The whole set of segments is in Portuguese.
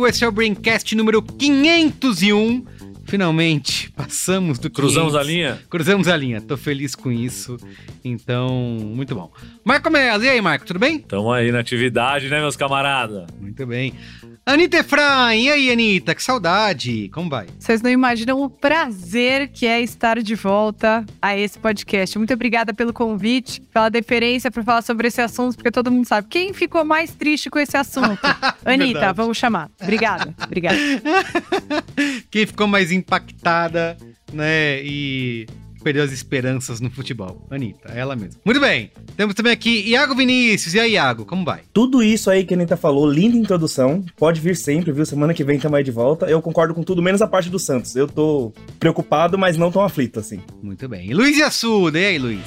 Merigo, esse é o Braincast número 501. Finalmente, passamos do 500. Cruzamos a linha? Cruzamos a linha, tô feliz com isso. Então, muito bom. Marco Melo, e aí, Marco, tudo bem? Tamo aí na atividade, né, meus camaradas? Muito bem. Anitta Efraim, e aí, Anitta? Que saudade! Como vai? Vocês não imaginam o prazer que é estar de volta a esse podcast. Muito obrigada pelo convite, pela deferência para falar sobre esse assunto, porque todo mundo sabe. Quem ficou mais triste com esse assunto? Anitta, vamos chamar. Obrigada, obrigada. Quem ficou mais impactada, né? E perdeu as esperanças no futebol. Anitta, ela mesma. Muito bem. Temos também aqui Iago Vinícius. E aí, Iago, como vai? Tudo isso aí que a Anitta falou, linda introdução. Pode vir sempre, viu? Semana que vem também de volta. Eu concordo com tudo, menos a parte do Santos. Eu tô preocupado, mas não tão aflito assim. Muito bem. E Luiz Assuda. E aí, Luiz?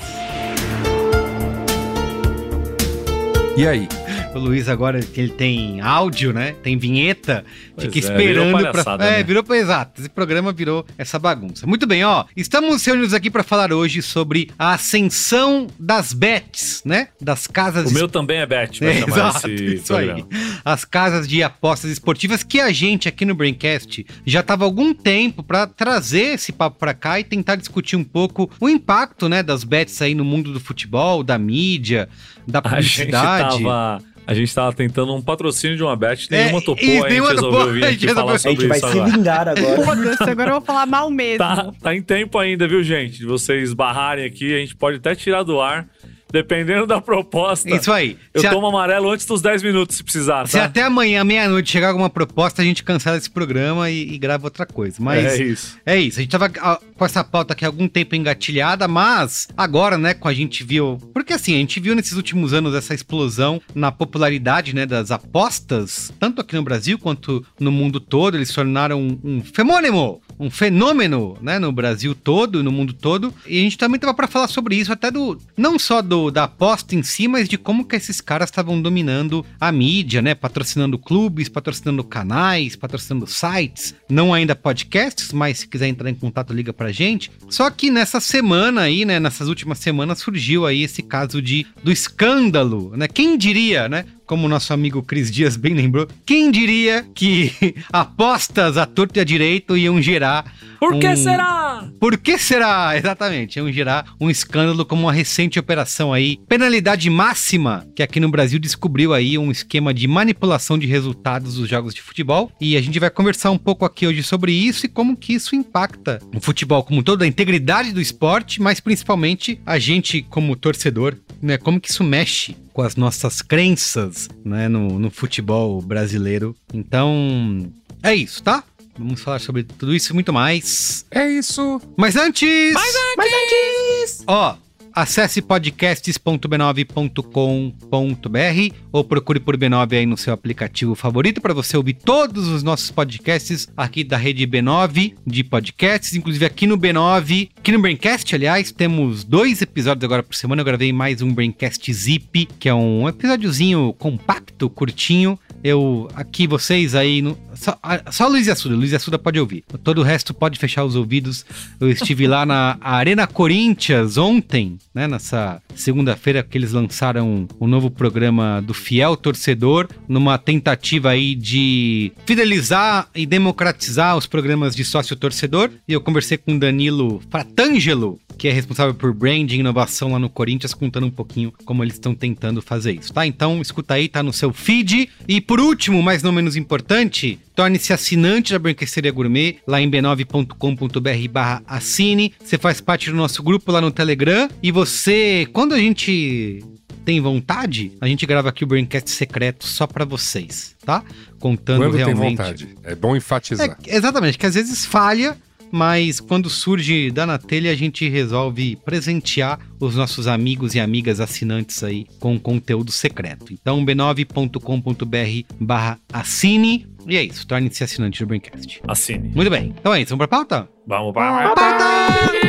E aí? O Luiz, agora que ele tem áudio, né? Tem vinheta, fica é, esperando virou pra. É, né? virou. Exato. Esse programa virou essa bagunça. Muito bem, ó. Estamos reunidos aqui para falar hoje sobre a ascensão das bets, né? Das casas. O meu também é bet, vai é, exato, isso programa. aí. As casas de apostas esportivas que a gente aqui no Braincast já tava há algum tempo para trazer esse papo para cá e tentar discutir um pouco o impacto, né, das bets aí no mundo do futebol, da mídia, da publicidade. A gente tava a gente tava tentando um patrocínio de uma bet, nenhuma é, topou, a gente resolveu aqui falar sobre isso A gente vai se vingar agora. Foda-se, agora eu vou falar mal mesmo. Tá, tá em tempo ainda, viu, gente? De vocês barrarem aqui, a gente pode até tirar do ar Dependendo da proposta. Isso aí. Eu se tomo a... amarelo antes dos 10 minutos, se precisar. Tá? Se até amanhã, meia-noite, chegar alguma proposta, a gente cancela esse programa e, e, grava outra coisa. Mas. É isso. É isso. A gente tava com essa pauta aqui há algum tempo engatilhada, mas agora, né, com a gente viu. Porque assim, a gente viu nesses últimos anos essa explosão na popularidade, né, das apostas, tanto aqui no Brasil quanto no mundo todo. Eles se tornaram um, um femônimo um fenômeno, né, no Brasil todo, no mundo todo. E a gente também tava para falar sobre isso, até do não só do da aposta em si, mas de como que esses caras estavam dominando a mídia, né, patrocinando clubes, patrocinando canais, patrocinando sites, não ainda podcasts, mas se quiser entrar em contato liga pra gente. Só que nessa semana aí, né, nessas últimas semanas surgiu aí esse caso de do escândalo, né? Quem diria, né? Como o nosso amigo Cris Dias bem lembrou, quem diria que apostas a torto e a direito iam gerar. Por que um... será? Por que será? Exatamente, iam gerar um escândalo como uma recente operação aí. Penalidade máxima, que aqui no Brasil descobriu aí um esquema de manipulação de resultados dos jogos de futebol. E a gente vai conversar um pouco aqui hoje sobre isso e como que isso impacta o futebol como todo, a integridade do esporte, mas principalmente a gente como torcedor, né? Como que isso mexe com as nossas crenças, né, no, no futebol brasileiro. Então, é isso, tá? Vamos falar sobre tudo isso e muito mais. É isso. Mas antes. Mas antes. Mas antes. Ó, Acesse podcasts.b9.com.br ou procure por B9 aí no seu aplicativo favorito para você ouvir todos os nossos podcasts aqui da rede B9 de podcasts, inclusive aqui no B9, aqui no Braincast, aliás, temos dois episódios agora por semana. Eu gravei mais um Braincast Zip, que é um episódiozinho compacto, curtinho, eu, aqui, vocês aí. No, só, só Luiz Assuda, Luiz Assuda pode ouvir. Todo o resto pode fechar os ouvidos. Eu estive lá na Arena Corinthians ontem, né? Nessa segunda-feira que eles lançaram o um novo programa do Fiel Torcedor, numa tentativa aí de fidelizar e democratizar os programas de sócio torcedor. E eu conversei com Danilo Fratangelo, que é responsável por branding e inovação lá no Corinthians, contando um pouquinho como eles estão tentando fazer isso, tá? Então, escuta aí, tá no seu feed. E por último, mas não menos importante, torne-se assinante da Branqueceria Gourmet lá em b9.com.br barra assine. Você faz parte do nosso grupo lá no Telegram e você, quando a gente tem vontade, a gente grava aqui o Braincast secreto só pra vocês, tá? Contando Quando tem realmente. vontade. É bom enfatizar. É, exatamente, que às vezes falha, mas quando surge da na telha, a gente resolve presentear os nossos amigos e amigas assinantes aí com conteúdo secreto. Então, b9.com.br barra assine. E é isso, torne-se assinante do Braincast. Assine. Muito bem, então é isso, vamos pra pauta? Vamos para. Muito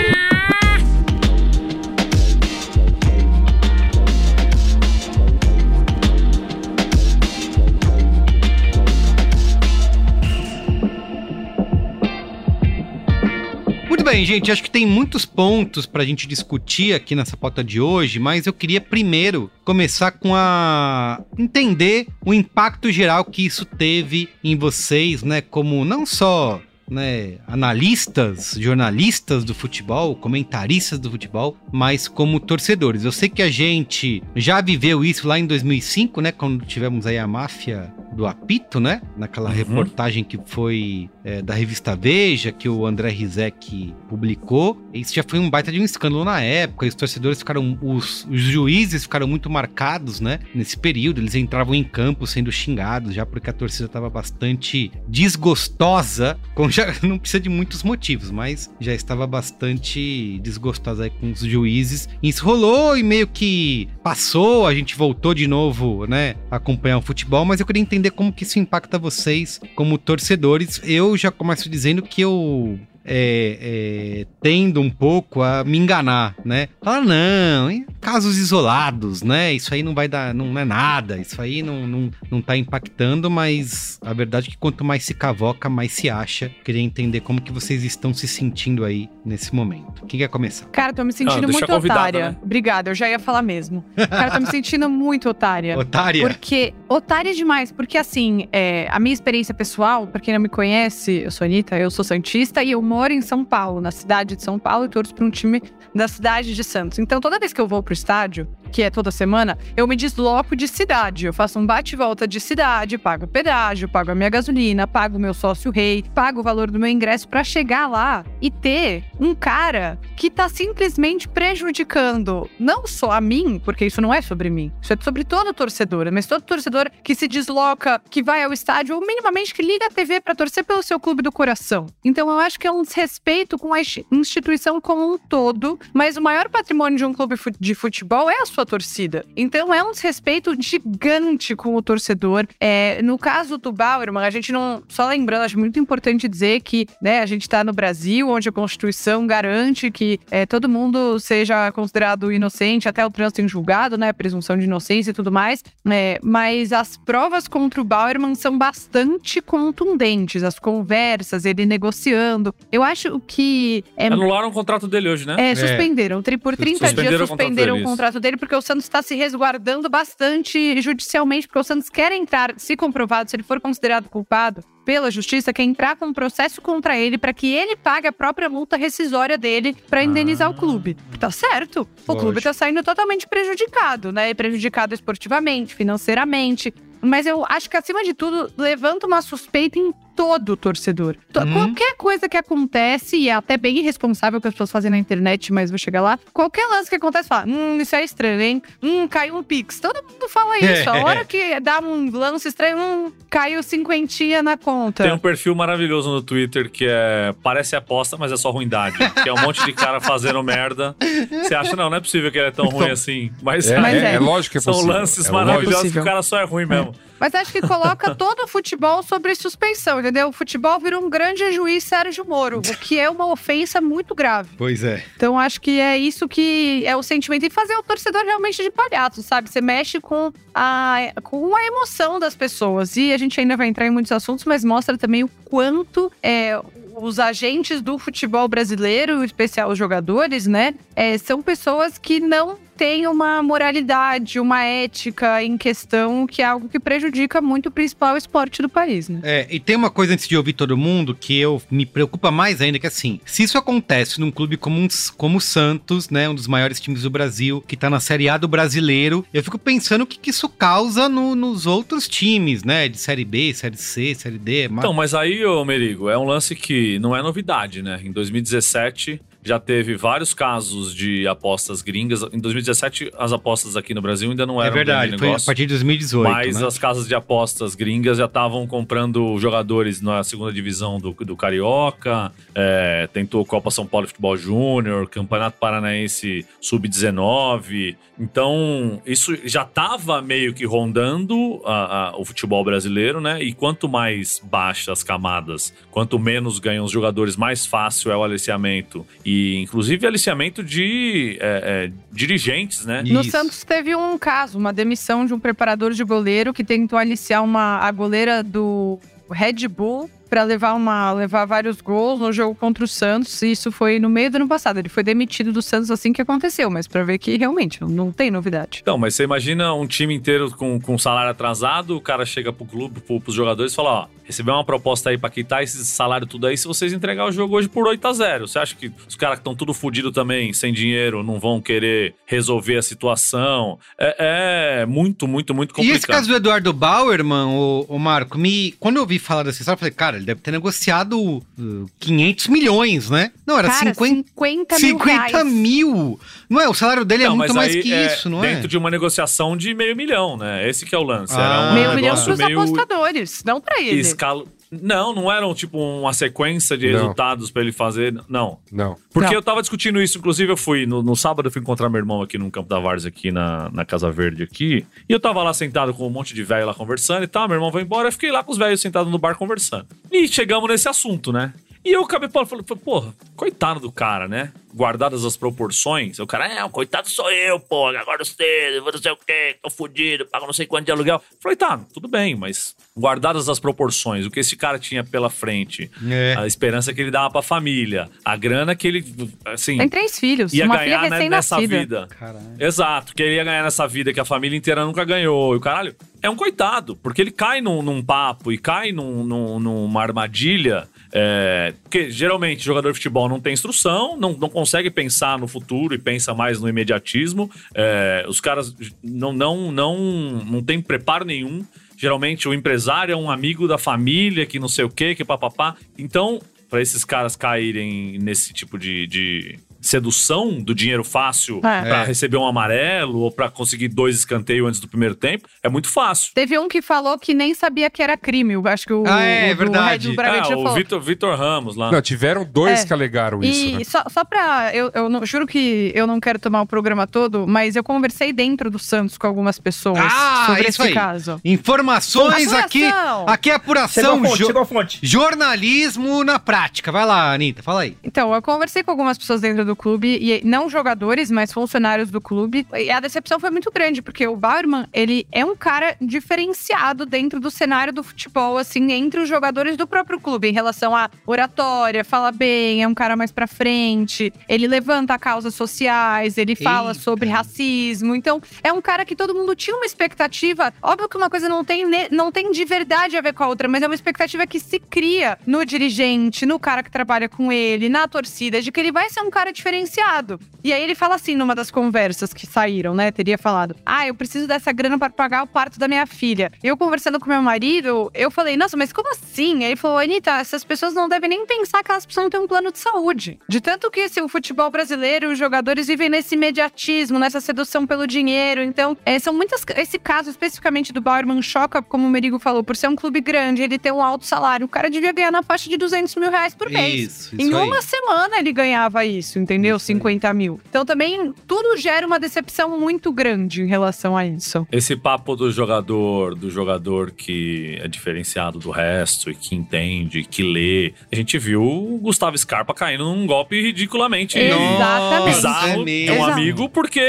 bem, gente, acho que tem muitos pontos pra gente discutir aqui nessa pauta de hoje, mas eu queria primeiro começar com a entender o impacto geral que isso teve em vocês, né, como não só né, analistas, jornalistas do futebol, comentaristas do futebol, mas como torcedores. Eu sei que a gente já viveu isso lá em 2005, né, quando tivemos aí a máfia do apito, né, naquela Uhum. reportagem que foi é, da revista Veja, que o André Rizek publicou. Isso já foi um baita de um escândalo na época, e os torcedores ficaram, os, os juízes ficaram muito marcados, né, nesse período. Eles entravam em campo sendo xingados, já porque a torcida estava bastante desgostosa, com já não precisa de muitos motivos, mas já estava bastante desgostosa aí com os juízes. Isso rolou e meio que passou, a gente voltou de novo, né, acompanhar o futebol, mas eu queria entender como que isso impacta vocês como torcedores. Eu já começo dizendo que eu é, é, tendo um pouco a me enganar, né? Falar, não, em casos isolados, né? Isso aí não vai dar, não é nada, isso aí não, não, não tá impactando, mas a verdade é que quanto mais se cavoca, mais se acha. Queria entender como que vocês estão se sentindo aí nesse momento. Quem quer começar? Cara, tô me sentindo deixa muito otária. né? Obrigada, eu já ia falar mesmo. Cara, tô me sentindo muito otária. Otária? Porque, otária demais, porque assim, é, a minha experiência pessoal, pra quem não me conhece, eu sou Anitta, eu sou Santista e eu moro em São Paulo, na cidade de São Paulo, e torço pra um time da cidade de Santos. Então, toda vez que eu vou pro estádio, que é toda semana, eu me desloco de cidade. Eu faço um bate e volta de cidade, pago pedágio, pago a minha gasolina, pago o meu sócio rei, pago o valor do meu ingresso pra chegar lá e ter um cara que tá simplesmente prejudicando não só a mim, porque isso não é sobre mim, isso é sobre todo torcedor, mas todo torcedor que se desloca, que vai ao estádio ou minimamente que liga a TV pra torcer pelo seu clube do coração. Então eu acho que é um desrespeito com a insti- instituição como um todo, mas o maior patrimônio de um clube de futebol é a sua torcida. Então é um desrespeito gigante com o torcedor. É, no caso do Bauerman, a gente não. Só lembrando, acho muito importante dizer que né, a gente está no Brasil, onde a Constituição garante que é, todo mundo seja considerado inocente até o trânsito em julgado, né? Presunção de inocência e tudo mais. É, mas as provas contra o Bauerman são bastante contundentes. As conversas, ele negociando. Eu acho que é Anularam o contrato dele hoje, né? é, suspenderam. Por 30 Suspenderam dias o contrato suspenderam o contrato dele, porque o Santos está se resguardando bastante judicialmente, porque o Santos quer entrar, se comprovado, se ele for considerado culpado pela justiça, quer entrar com um processo contra ele para que ele pague a própria multa rescisória dele para indenizar o clube. Tá certo. O clube Lógico. tá saindo totalmente prejudicado, né? Prejudicado esportivamente, financeiramente. Mas eu acho que, acima de tudo, levanta uma suspeita em todo torcedor. To- Uhum. Qualquer coisa que acontece, e é até bem irresponsável que as pessoas fazem na internet, mas vou chegar lá. Qualquer lance que acontece, fala, hum, isso é estranho, hein? Hum, caiu um pix. Todo mundo fala isso. A hora que dá um lance estranho, hum, caiu cinquentinha na conta. Tem um perfil maravilhoso no Twitter que é. Parece aposta, mas é só ruindade. que é um monte de cara fazendo merda. Você acha, não, não é possível que ele é tão ruim assim. Mas, É, Mas é, é. é lógico que é são possível. lances é maravilhosos que o cara só é ruim mesmo. Mas acho que coloca todo o futebol sobre suspeição, entendeu? O futebol virou um grande juiz Sérgio Moro, o que é uma ofensa muito grave. Pois é. Então acho que é isso que é o sentimento e fazer o torcedor realmente de palhaço, sabe? Você mexe com a, com a emoção das pessoas. E a gente ainda vai entrar em muitos assuntos, mas mostra também o quanto é, os agentes do futebol brasileiro, em especial os jogadores, né? é, são pessoas que não têm uma moralidade, uma ética em questão, que é algo que prejudica muito o principal esporte do país, né? É, e tem uma coisa antes de ouvir todo mundo que eu me preocupa mais ainda, que assim, se isso acontece num clube como, um- como o Santos, né, um dos maiores times do Brasil, que tá na Série A do brasileiro, eu fico pensando o que, que isso causa no- nos outros times, né, de Série B, Série C, Série D. mas- Então, mas aí, ô Merigo, é um lance que não é novidade, né? Em 2017, já teve vários casos de apostas gringas. Em 2017, as apostas aqui no Brasil ainda não É eram um verdade, foi a negócio. partir de 2018. Mas né? as casas de apostas gringas já estavam comprando jogadores na segunda divisão do, do Carioca, é, tentou Copa São Paulo Futebol Júnior, Campeonato Paranaense Sub-19. Então, isso já estava meio que rondando a- a- o futebol brasileiro, né? E quanto mais baixas as camadas, quanto menos ganham os jogadores, mais fácil é o aliciamento. E, inclusive, aliciamento de é, é, dirigentes, né? No Isso. Santos teve um caso, uma demissão de um preparador de goleiro que tentou aliciar uma, a goleira do Red Bull para levar uma levar vários gols no jogo contra o Santos. E isso foi no meio do ano passado. Ele foi demitido do Santos assim que aconteceu, mas para ver que realmente não tem novidade. Então, mas você imagina um time inteiro com, com salário atrasado, o cara chega pro clube, pro, pros jogadores e fala, ó, recebeu uma proposta aí pra quitar esse salário tudo aí se vocês entregar o jogo hoje por 8 a 0 Você acha que os caras que estão tudo fudido também, sem dinheiro, não vão querer resolver a situação? É, é muito, muito, muito E complicado. esse caso do Eduardo Bauerman, o, o Marco, me, quando eu ouvi falar dessa história, eu falei, cara, ele deve ter negociado uh, 500 milhões, né? Não, era Cara, 50, 50 mil 50 reais. mil. Não é? O salário dele é Não, muito mas mais aí que é isso, não é? Dentro de uma negociação de meio milhão, né? Esse que é o lance. Ah. Era um meio milhão pros meio apostadores, não para ele. escala... Não, não era um, tipo uma sequência de Não. resultados pra ele fazer. Não. Não. Porque Não. eu tava discutindo isso, inclusive eu fui, no, no sábado eu fui encontrar meu irmão aqui no Campo da Várzea, aqui na, na Casa Verde aqui, e eu tava lá sentado com um monte de velho lá conversando e tal, meu irmão foi embora, eu fiquei lá com os velhos sentados no bar conversando. E chegamos nesse assunto, né? E eu acabei falando, falei, porra, coitado do cara, né? Guardadas as proporções, o cara, é, o coitado sou eu, pô, agora cedo, vou não sei o quê, tô fudido, pago não sei quanto de aluguel. Falei, tá, tudo bem, mas guardadas as proporções, o que esse cara tinha pela frente, É. a esperança que ele dava pra família, a grana que ele, assim, Tem três filhos, ia uma filha ganhar né, nessa vida. Caralho. Exato, que ele ia ganhar nessa vida que a família inteira nunca ganhou. E o caralho é um coitado, porque ele cai num, num papo e cai num- num- numa armadilha. É, porque geralmente jogador de futebol não tem instrução, não, não consegue pensar no futuro e pensa mais no imediatismo. É, os caras não, não, não, não tem preparo nenhum. Geralmente o empresário é um amigo da família que não sei o que, que papapá. Então, para esses caras caírem nesse tipo de, de sedução do dinheiro fácil É. pra É. receber um amarelo ou pra conseguir dois escanteios antes do primeiro tempo, é muito fácil. Teve um que falou que nem sabia que era crime. Eu acho que o, Ah, é, o do verdade. É, Bragantino o. Vitor, Vitor Ramos lá. Não, tiveram dois É. que alegaram isso, E né? só, só pra. Eu, eu não, juro que eu não quero tomar o programa todo, mas eu conversei dentro do Santos com algumas pessoas Ah, sobre isso esse aí. caso. Informações Apuração. aqui. Aqui é Chegou apuração. a fonte, jo- chegou a fonte. jornalismo na prática. Vai lá, Anitta, fala aí. Então, eu conversei com algumas pessoas dentro do clube, e não jogadores, mas funcionários do clube. E a decepção foi muito grande, porque o Bauerman, ele é um cara diferenciado dentro do cenário do futebol, assim, entre os jogadores do próprio clube, em relação à oratória, fala bem, é um cara mais pra frente, ele levanta causas sociais, ele fala Eita. sobre racismo. Então, é um cara que todo mundo tinha uma expectativa. Óbvio que uma coisa não tem, não tem de verdade a ver com a outra, mas é uma expectativa que se cria no dirigente, no cara que trabalha com ele, na torcida, de que ele vai ser um cara diferenciado. E aí ele fala assim numa das conversas que saíram, né? Teria falado: Ah, eu preciso dessa grana para pagar o parto da minha filha. Eu conversando com meu marido, eu falei, nossa, mas como assim? Aí ele falou, Anitta, essas pessoas não devem nem pensar que elas precisam ter um plano de saúde. De tanto que esse, o futebol brasileiro, os jogadores vivem nesse imediatismo, nessa sedução pelo dinheiro. Então, é, são muitas. Esse caso especificamente do Bauerman choca, como o Merigo falou, por ser um clube grande, ele ter um alto salário. O cara devia ganhar na faixa de 200 mil reais por mês. Isso, Em isso aí. uma semana ele ganhava isso, entendeu? Isso aí. 50 mil. Então também tudo gera uma decepção muito grande em relação a isso. Esse papo do jogador, do jogador que é diferenciado do resto e que entende, que lê. A gente viu o Gustavo Scarpa caindo num golpe ridiculamente Exatamente. bizarro é de mesmo. um Exato. amigo, porque,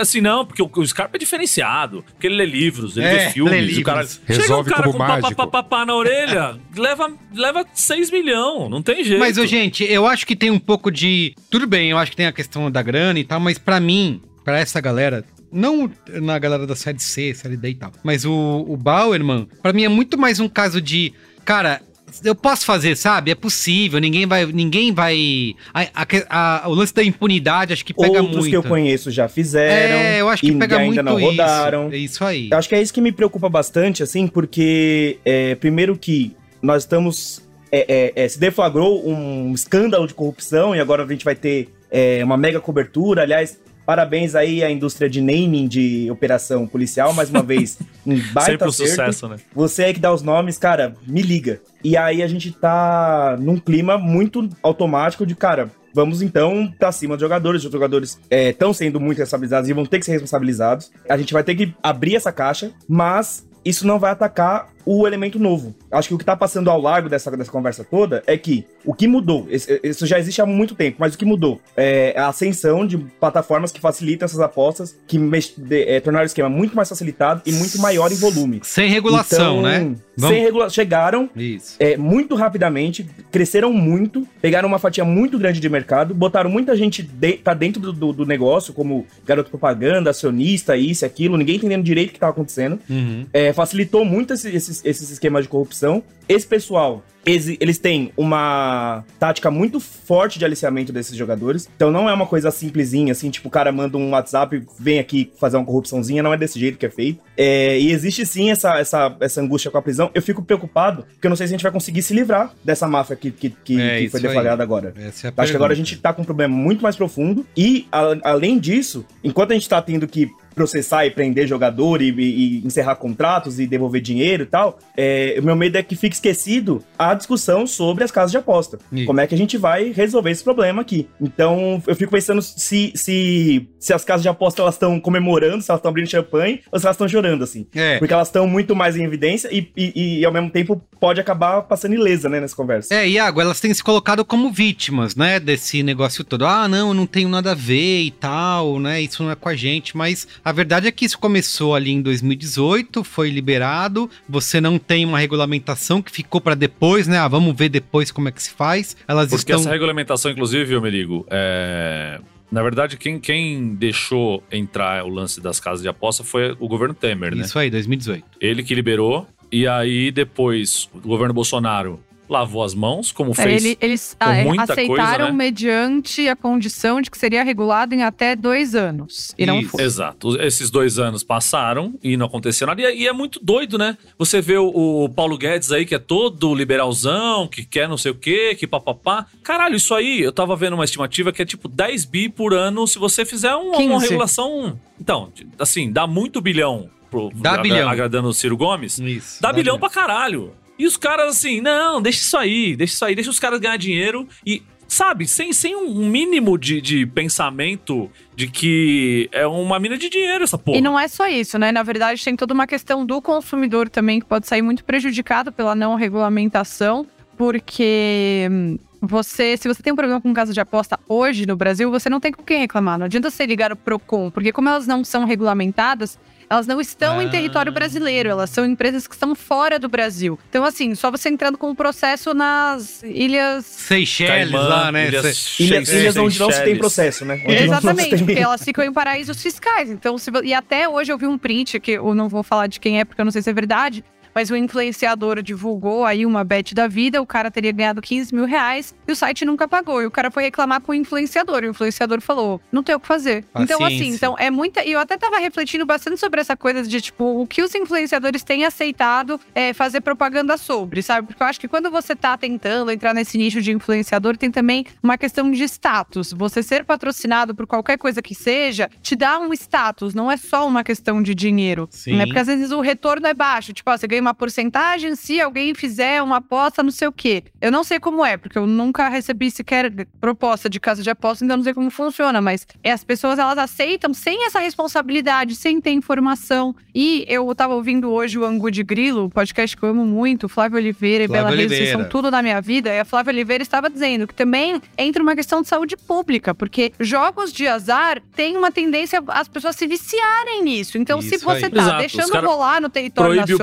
assim, não, porque o, o Scarpa é diferenciado, porque ele lê livros, ele É, vê filmes, lê o livros. cara... Chega um Resolve cara com papapá na orelha, leva, leva 6 milhões, não tem jeito. Mas, ô, gente, eu acho que tem um pouco de. Tudo bem, eu acho que tem a questão da grana e tal, mas pra mim, pra essa galera. Não na galera da série C, série D e tal. Mas o, o Bauerman, pra mim, é muito mais um caso de. Cara, eu posso fazer, sabe? É possível, ninguém vai. Ninguém vai. A, a- a- o lance da impunidade acho que pega Outros muito. que eu conheço já fizeram. É, eu acho que e pega ainda muito não rodaram. isso. É isso aí. Eu acho que é isso que me preocupa bastante, assim, porque, é, primeiro que nós estamos é, é, é, se deflagrou um escândalo de corrupção e agora a gente vai ter é, uma mega cobertura. Aliás, parabéns aí à indústria de naming de operação policial, mais uma vez, um baita Sempre um acerto. sucesso, né? Você aí que dá os nomes, cara, me liga. E aí a gente tá num clima muito automático de, cara, vamos então pra cima dos jogadores. Os jogadores estão sendo muito responsabilizados e vão ter que ser responsabilizados. A gente vai ter que abrir essa caixa, mas isso não vai atacar o elemento novo. Acho que o que tá passando ao largo dessa, dessa conversa toda é que o que mudou, esse- isso já existe há muito tempo, mas o que mudou é a ascensão de plataformas que facilitam essas apostas, que de- é, tornaram o esquema muito mais facilitado e muito maior em volume. Sem regulação, Então, né? Vamos- Sem regulação. Chegaram é, muito rapidamente, cresceram muito, pegaram uma fatia muito grande de mercado, botaram muita gente de, pra dentro do, do- do negócio, como garoto propaganda, acionista, isso e aquilo, ninguém entendendo direito o que estava acontecendo. Uhum. É, facilitou muito esse- esses, esses esquemas de corrupção. Esse pessoal, eles, têm uma tática muito forte de aliciamento desses jogadores. Então não é uma coisa simplesinha, assim, tipo, o cara manda um WhatsApp, vem aqui fazer uma corrupçãozinha, não é desse jeito que é feito. É, e existe sim essa, essa, essa angústia com a prisão. Eu fico preocupado, porque eu não sei se a gente vai conseguir se livrar dessa máfia que, que, que, É, que foi aí. deflagrada agora. É Acho que agora a pergunta. gente tá com um problema muito mais profundo. E, a- além disso, enquanto a gente tá tendo que processar e prender jogador e, e- e encerrar contratos e devolver dinheiro e tal, é, o meu medo é que fique esquecido a discussão sobre as casas de aposta. Isso. Como é que a gente vai resolver esse problema aqui? Então, eu fico pensando se, se, se as casas de aposta elas estão comemorando, se elas estão abrindo champanhe ou se elas estão chorando, assim. É. Porque elas estão muito mais em evidência e, e, e, ao mesmo tempo, pode acabar passando ilesa, né, nessa conversa. É, Iago, elas têm se colocado como vítimas, né, desse negócio todo. Ah, não, eu não tenho nada a ver e tal, né, isso não é com a gente, mas a verdade é que isso começou ali em 2018, foi liberado, você não tem uma regulamentação que ficou pra depois, né, ah, vamos ver depois como é que se faz. Elas Porque estão... essa regulamentação, inclusive, viu, Merigo, é... Na verdade, quem, quem deixou entrar o lance das casas de aposta foi o governo Temer, né? Isso aí, 2018. Ele que liberou, e aí depois o governo Bolsonaro lavou as mãos, como É, fez. ele- eles com ah, é, muita aceitaram coisa, né? mediante a condição de que seria regulado em até dois anos. E não Isso. foi. Exato. Esses dois anos passaram e não aconteceu nada. E é, e é muito doido, né? Você vê o, o Paulo Guedes aí, que é todo liberalzão, que quer não sei o quê, que papapá. Caralho, isso aí, eu tava vendo uma estimativa que é tipo 10 bi por ano se você fizer um- uma 15. regulação. Então, assim, dá muito bilhão pro, Dá agra- bilhão. agradando o Ciro Gomes. Isso. Dá bilhão pra caralho. E os caras assim, não, deixa isso aí, deixa isso aí, deixa os caras ganhar dinheiro e, sabe, sem, sem um mínimo de, de pensamento de que é uma mina de dinheiro essa porra. E não é só isso, né? Na verdade, tem toda uma questão do consumidor também que pode sair muito prejudicado pela não regulamentação, porque hum, você, se você tem um problema com casa de aposta hoje no Brasil, você não tem com quem reclamar. Não adianta você ligar o Procon, porque como elas não são regulamentadas, elas não estão em Ah. território brasileiro, elas são empresas que estão fora do Brasil. Então, assim, só você entrando com o processo nas ilhas Seychelles Caimã, lá, né? Ilhas Ilhas, Seychelles. ilhas onde não se tem processo, né? Onde Exatamente, tem- porque elas ficam em paraísos fiscais. Então, se e até hoje eu vi um print que eu não vou falar de quem é, porque eu não sei se é verdade. Mas o influenciador divulgou aí uma bet da vida, o cara teria ganhado 15 mil reais e o site nunca pagou. E o cara foi reclamar com o influenciador. E o influenciador falou: não tem o que fazer. Então, assim, Paciência. então é muita. E eu até tava refletindo bastante sobre essa coisa de, tipo, o que os influenciadores têm aceitado é, fazer propaganda sobre, sabe? Porque eu acho que quando você tá tentando entrar nesse nicho de influenciador, tem também uma questão de status. Você ser patrocinado por qualquer coisa que seja, te dá um status, não é só uma questão de dinheiro. Sim. Né? Porque às vezes o retorno é baixo. Tipo, ó, você ganha uma porcentagem se alguém fizer uma aposta, não sei o quê. Eu não sei como é, porque eu nunca recebi sequer proposta de casa de aposta, então eu não sei como funciona. Mas é, as pessoas elas aceitam sem essa responsabilidade, sem ter informação. E eu tava ouvindo hoje o Angu de Grilo, o podcast que eu amo muito, Flávio Oliveira e Flávio Bela Reis, Oliveira. são tudo na minha vida. E a Flávia Oliveira estava dizendo que também entra uma questão de saúde pública, porque jogos de azar têm uma tendência as pessoas se viciarem nisso. Então, se Isso você aí. tá Exato, deixando cara rolar no território proíbe o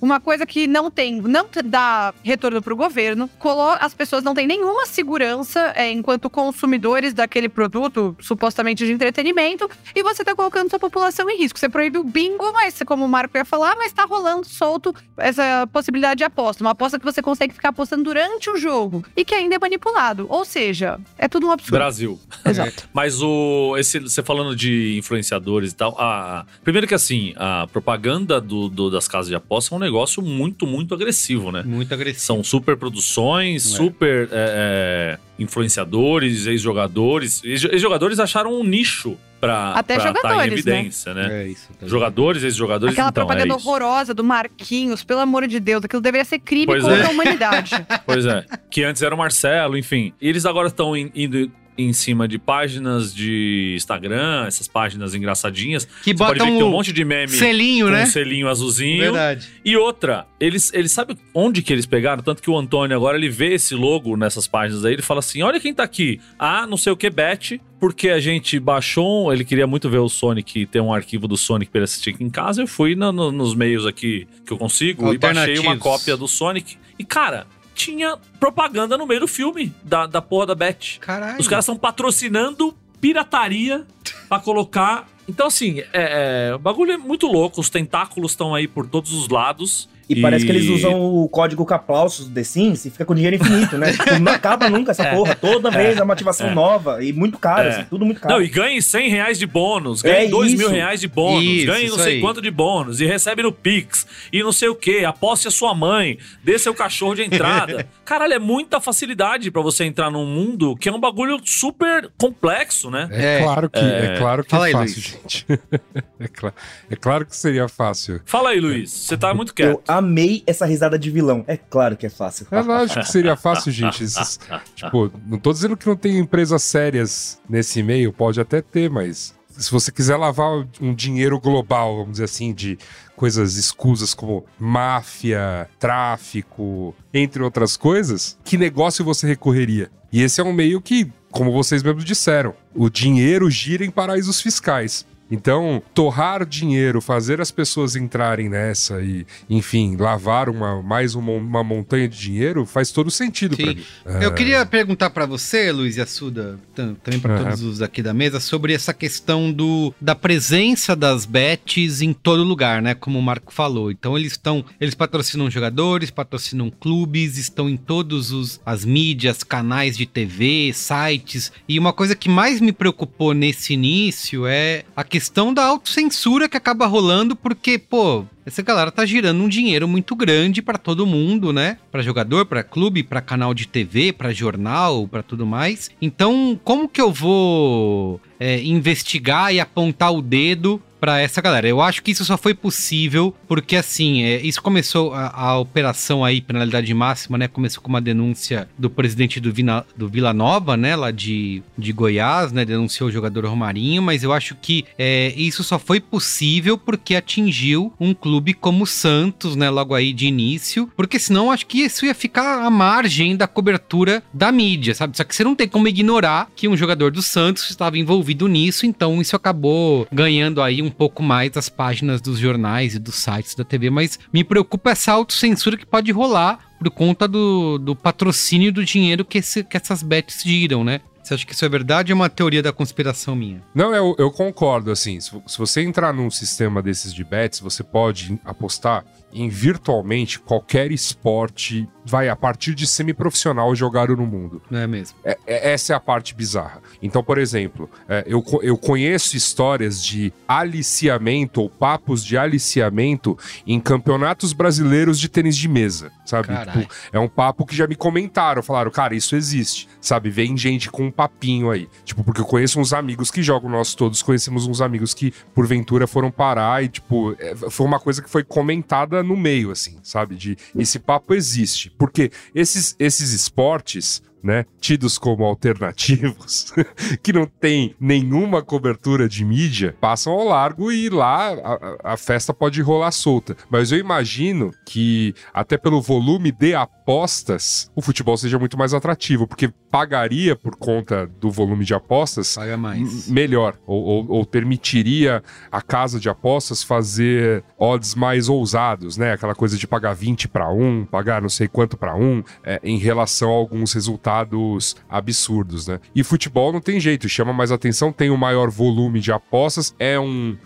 uma coisa que não tem, não dá retorno pro governo, colo- as pessoas não têm nenhuma segurança é, enquanto consumidores daquele produto supostamente de entretenimento, e você tá colocando sua população em risco. Você proíbe o bingo, mas como o Marco ia falar, mas tá rolando solto essa possibilidade de aposta. Uma aposta que você consegue ficar apostando durante o jogo e que ainda é manipulado. Ou seja, é tudo um absurdo. Brasil. Exato. Mas o esse você falando de influenciadores e tal, a, primeiro que assim, a propaganda do, do- das casas de aposta um negócio muito, muito agressivo, né? Muito agressivo. São super produções, É. super é, é, influenciadores, ex-jogadores. Ex- Ex-jogadores acharam um nicho pra Até pra tá em jogadores, né? evidência, né? É isso. tá Jogadores, ex-jogadores, Aquela então, propaganda é isso. horrorosa do Marquinhos, pelo amor de Deus, aquilo deveria ser crime Pois contra é. a humanidade. Pois é. Que antes era o Marcelo, enfim. E eles agora estão in- indo em cima de páginas de Instagram, essas páginas engraçadinhas. Que Você pode ver botam que tem um monte de meme selinho, né? um selinho azulzinho. Verdade. E outra, eles, eles sabem onde que eles pegaram? Tanto que o Antônio agora, ele vê esse logo nessas páginas aí, ele fala assim, olha quem tá aqui. Ah, não sei o que, bet, porque a gente baixou, ele queria muito ver o Sonic, ter um arquivo do Sonic pra ele assistir aqui em casa. Eu fui na- no- nos meios aqui que eu consigo e baixei uma cópia do Sonic. E, cara, tinha propaganda no meio do filme, da, da porra da Bet. Caralho. Os caras estão patrocinando pirataria pra colocar. Então, assim, é, é, o bagulho é muito louco. Os tentáculos estão aí por todos os lados. E, parece que eles usam o código Caplausos do The Sims e fica com dinheiro infinito, né? Tipo, não acaba nunca essa porra. Toda vez é uma ativação nova e muito caro, É. assim, tudo muito caro. Não, e ganhe 100 reais de bônus, ganhe É 2 isso. mil reais de bônus, Isso, ganhe não sei aí. quanto de bônus, e recebe no Pix, e não sei o que, aposte a sua mãe, dê seu cachorro de entrada. Caralho, é muita facilidade pra você entrar num mundo que é um bagulho super complexo, né? É, É, claro que é, claro que Fala aí, é fácil, Luiz. gente. é, cla- é claro que seria fácil. Fala aí, Luiz, você tá muito Eu quieto. Amei essa risada de vilão. É claro que é fácil. É lógico que seria fácil, gente. Esses- tipo, não tô dizendo que não tem empresas sérias nesse meio, pode até ter, mas se você quiser lavar um dinheiro global, vamos dizer assim, de coisas escusas como máfia, tráfico, entre outras coisas, que negócio você recorreria? E esse é um meio que, como vocês mesmos disseram, o dinheiro gira em paraísos fiscais. Então, torrar dinheiro, fazer as pessoas entrarem nessa e, enfim, lavar uma, mais uma, uma montanha de dinheiro faz todo sentido pra mim. Eu queria perguntar pra você, Luiz e Assuda, tam- também Aham. todos os aqui da mesa, sobre essa questão do, da presença das bets em todo lugar, né? Como o Marco falou. Então eles estão, eles patrocinam jogadores, patrocinam clubes, estão em todos os as mídias, canais de TV, sites. E uma coisa que mais me preocupou nesse início é a questão da autocensura que acaba rolando, porque, pô, essa galera tá girando um dinheiro muito grande pra todo mundo, né? Pra jogador, pra clube, pra canal de TV, pra jornal, pra tudo mais. Então, como que eu vou é, investigar e apontar o dedo pra essa galera? Eu acho que isso só foi possível porque, assim, é, isso começou a, a operação aí, penalidade máxima, né? Começou com uma denúncia do presidente do, Vina, do Vila Nova, né? Lá de, de Goiás, né? Denunciou o jogador Romarinho, mas eu acho que é, isso só foi possível porque atingiu um clube como o Santos, né? Logo aí de início, porque senão acho que isso ia ficar à margem da cobertura da mídia, sabe? Só que você não tem como ignorar que um jogador do Santos estava envolvido nisso, então isso acabou ganhando aí um pouco mais as páginas dos jornais e dos sites da TV, mas me preocupa essa autocensura que pode rolar por conta do, do patrocínio do dinheiro que, esse- que essas bets giram, né? Você acha que isso é verdade ou é uma teoria da conspiração minha? Não, eu, eu concordo, assim, se, se você entrar num sistema desses de bets, você pode apostar em virtualmente qualquer esporte, vai, a partir de semiprofissional jogado no mundo. Não é mesmo? É- é- essa é a parte bizarra. Então, por exemplo, é, eu, eu conheço histórias de aliciamento ou papos de aliciamento em campeonatos brasileiros de tênis de mesa, sabe? Tipo, é um papo que já me comentaram, falaram, cara, isso existe, sabe? Vem gente com um papinho aí. Tipo, porque eu conheço uns amigos que jogam, nós todos conhecemos uns amigos que, porventura, foram parar e, tipo, é, foi uma coisa que foi comentada no meio, assim, sabe? De esse papo existe. Porque esses, esses esportes. Né, tidos como alternativos, que não tem nenhuma cobertura de mídia, passam ao largo e lá a, a- festa pode rolar solta. Mas eu imagino que, até pelo volume de apostas, o futebol seja muito mais atrativo, porque pagaria por conta do volume de apostas Paga mais. melhor, ou, ou- ou permitiria a casa de apostas fazer odds mais ousados, né? Aquela coisa de pagar 20 para um, pagar não sei quanto para um, é, em relação a alguns resultados absurdos, né? E futebol não tem jeito, chama mais atenção, tem o maior volume de apostas, é um.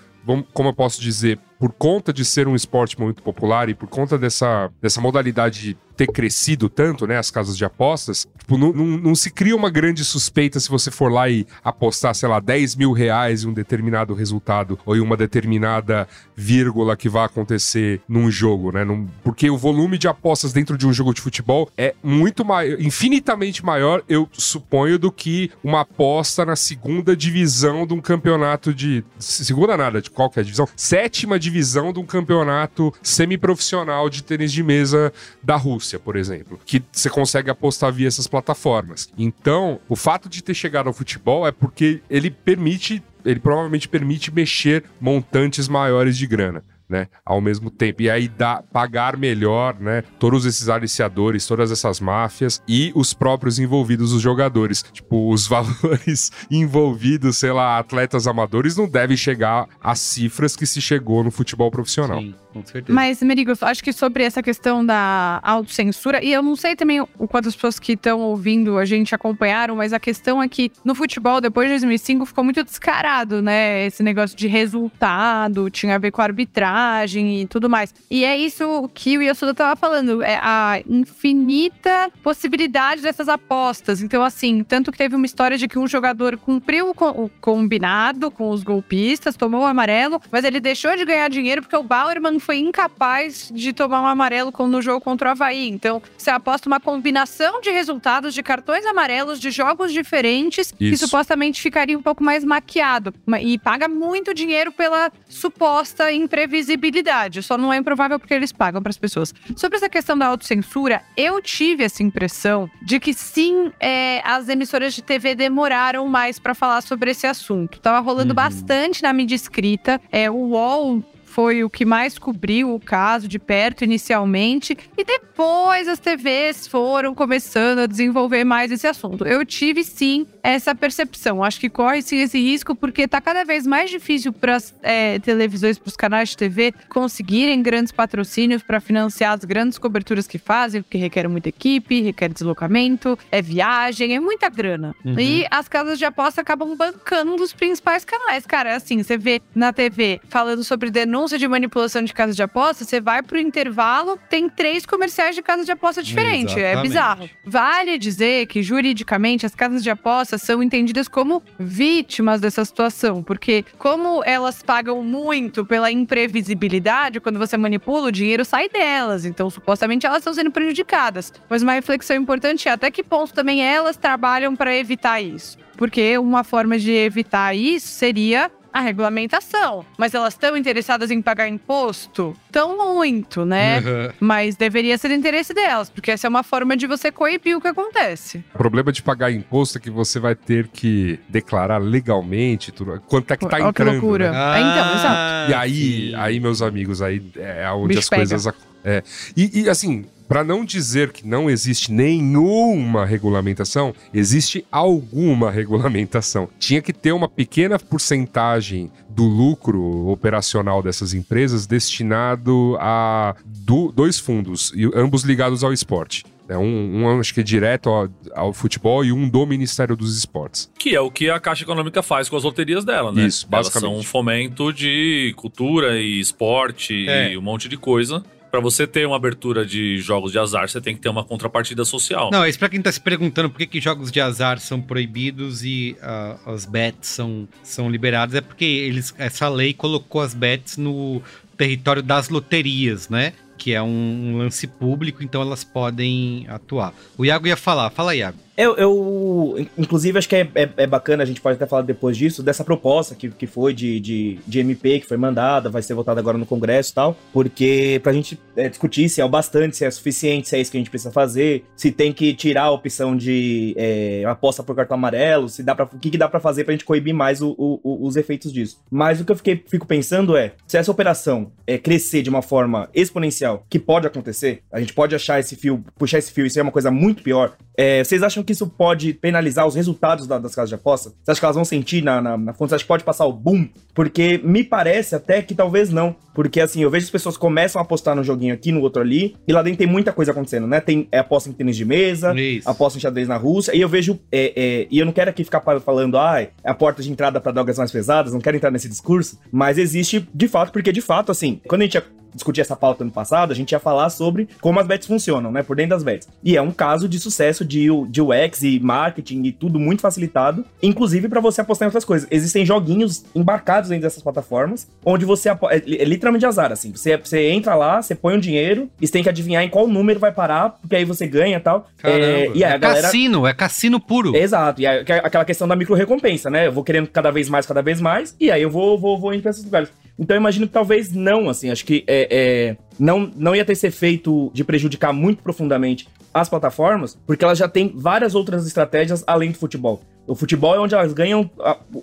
Como eu posso dizer, por conta de ser um esporte muito popular e por conta dessa, dessa modalidade ter crescido tanto, né, as casas de apostas, tipo, não, não, não se cria uma grande suspeita se você for lá e apostar, sei lá, 10 mil reais em um determinado resultado ou em uma determinada vírgula que vai acontecer num jogo, né? Num- porque o volume de apostas dentro de um jogo de futebol é muito maior, infinitamente maior, eu suponho, do que uma aposta na segunda divisão de um campeonato de. Segunda nada, de qual que a divisão? Sétima divisão de um campeonato semiprofissional de tênis de mesa da Rússia, por exemplo. Que você consegue apostar via essas plataformas. Então, o fato de ter chegado ao futebol é porque ele permite ele provavelmente permite mexer montantes maiores de grana. Né, ao mesmo tempo. E aí dá, pagar melhor, né? Todos esses aliciadores, todas essas máfias e os próprios envolvidos, os jogadores. Tipo, os valores envolvidos, sei lá, atletas amadores não devem chegar às cifras que se chegou no futebol profissional. Sim, com certeza. Mas, Merigo, acho que sobre essa questão da autocensura, e eu não sei também o quanto as pessoas que estão ouvindo a gente acompanharam, mas a questão é que no futebol, depois de 2005, ficou muito descarado, né? Esse negócio de resultado, tinha a ver com a arbitragem e tudo mais. E é isso que o Yasuda tava falando, é a infinita possibilidade dessas apostas. Então, assim, tanto que teve uma história de que um jogador cumpriu o combinado com os golpistas, tomou o amarelo, mas ele deixou de ganhar dinheiro porque o Bauerman foi incapaz de tomar um amarelo no jogo contra o Havaí. Então, você aposta uma combinação de resultados de cartões amarelos de jogos diferentes que Isso. supostamente ficaria um pouco mais maquiado. Ma- E paga muito dinheiro pela suposta imprevisibilidade. Só não é improvável porque eles pagam para as pessoas. Sobre essa questão da autocensura, eu tive essa impressão de que sim, é, as emissoras de TV demoraram mais para falar sobre esse assunto. Tava rolando bastante na mídia escrita. É, o UOL foi o que mais cobriu o caso de perto inicialmente e depois as TVs foram começando a desenvolver mais esse assunto. Eu tive sim essa percepção. Acho que corre sim esse risco porque tá cada vez mais difícil para as televisões, para os canais de TV conseguirem grandes patrocínios para financiar as grandes coberturas que fazem, porque requer muita equipe, requer deslocamento, é viagem, é muita grana. Uhum. E as casas de aposta acabam bancando dos principais canais. Cara, é assim, você vê na TV falando sobre denúncia de manipulação de casa de aposta, você vai pro intervalo, tem três comerciais de casa de aposta diferentes. É Exatamente. bizarro. Vale dizer que, juridicamente, as casas de aposta são entendidas como vítimas dessa situação, porque como elas pagam muito pela imprevisibilidade, quando você manipula, o dinheiro sai delas. Então, supostamente, elas estão sendo prejudicadas. Mas uma reflexão importante é até que ponto também elas trabalham para evitar isso. Porque uma forma de evitar isso seria a regulamentação. Mas elas estão interessadas em pagar imposto? Tão muito, né? Uhum. Mas deveria ser interesse delas, porque essa é uma forma de você coibir o que acontece. O problema de pagar imposto é que você vai ter que declarar legalmente tudo, quanto é que tá Olha que entrando. loucura. né? Ah, então, exato. E aí, aí, meus amigos, aí é onde Bicho as coisas. É. E, e, assim, para não dizer que não existe nenhuma regulamentação, existe alguma regulamentação. Tinha que ter uma pequena porcentagem do lucro operacional dessas empresas destinado a do- dois fundos, e ambos ligados ao esporte. É um, um acho que é direto ao, ao futebol e um do Ministério dos Esportes. Que é o que a Caixa Econômica faz com as loterias dela, né? Isso, Elas basicamente. são um fomento de cultura e esporte É. e um monte de coisa. Pra você ter uma abertura de jogos de azar, você tem que ter uma contrapartida social. Não, isso pra quem tá se perguntando por que, que jogos de azar são proibidos e ah, as bets são, são liberadas, é porque eles, essa lei colocou as bets no território das loterias, né? Que é um, um lance público, então elas podem atuar. O Iago ia falar, fala Iago. Eu, eu, inclusive, acho que é, é, é bacana, a gente pode até falar depois disso, dessa proposta que, que foi de, de, de MP, que foi mandada, vai ser votada agora no Congresso e tal, porque pra gente é, discutir se é o bastante, se é suficiente, se é isso que a gente precisa fazer, se tem que tirar a opção de é, aposta por cartão amarelo, se dá pra, o que, que dá pra fazer pra gente coibir mais o- o- os efeitos disso. Mas o que eu fiquei, fico pensando é, se essa operação é, crescer de uma forma exponencial, que pode acontecer, a gente pode achar esse fio, puxar esse fio e ser uma coisa muito pior, é, vocês acham que isso pode penalizar os resultados da- das casas de aposta? Você acha que elas vão sentir na, na, na fonte? Você acha que pode passar o boom? Porque me parece até que talvez não. Porque assim, eu vejo as pessoas começam a apostar no joguinho aqui, no outro ali, e lá dentro tem muita coisa acontecendo, né? Tem é, aposta em tênis de mesa, Isso. aposta em xadrez na Rússia, e eu vejo. é, é, e eu não quero aqui ficar falando, ah, é a porta de entrada para drogas mais pesadas, não quero entrar nesse discurso, mas existe de fato, porque de fato, assim, quando a gente discutir essa pauta no passado, a gente ia falar sobre como as bets funcionam, né? Por dentro das bets. E é um caso de sucesso de, de UX e marketing e tudo muito facilitado, inclusive para você apostar em outras coisas. Existem joguinhos embarcados dentro dessas plataformas, onde você é, é literalmente azar, assim. Você, você entra lá, você põe um dinheiro e você tem que adivinhar em qual número vai parar, porque aí você ganha e tal. É, e aí a é galera. cassino, é cassino puro. Exato, e aí, aquela questão da micro-recompensa, né? Eu vou querendo cada vez mais, cada vez mais, e aí eu vou, vou, vou indo pra esses lugares. Então eu imagino que talvez não, assim, acho que é, é, não, não ia ter ser feito de prejudicar muito profundamente as plataformas, porque elas já têm várias outras estratégias além do futebol. O futebol é onde elas ganham a- o,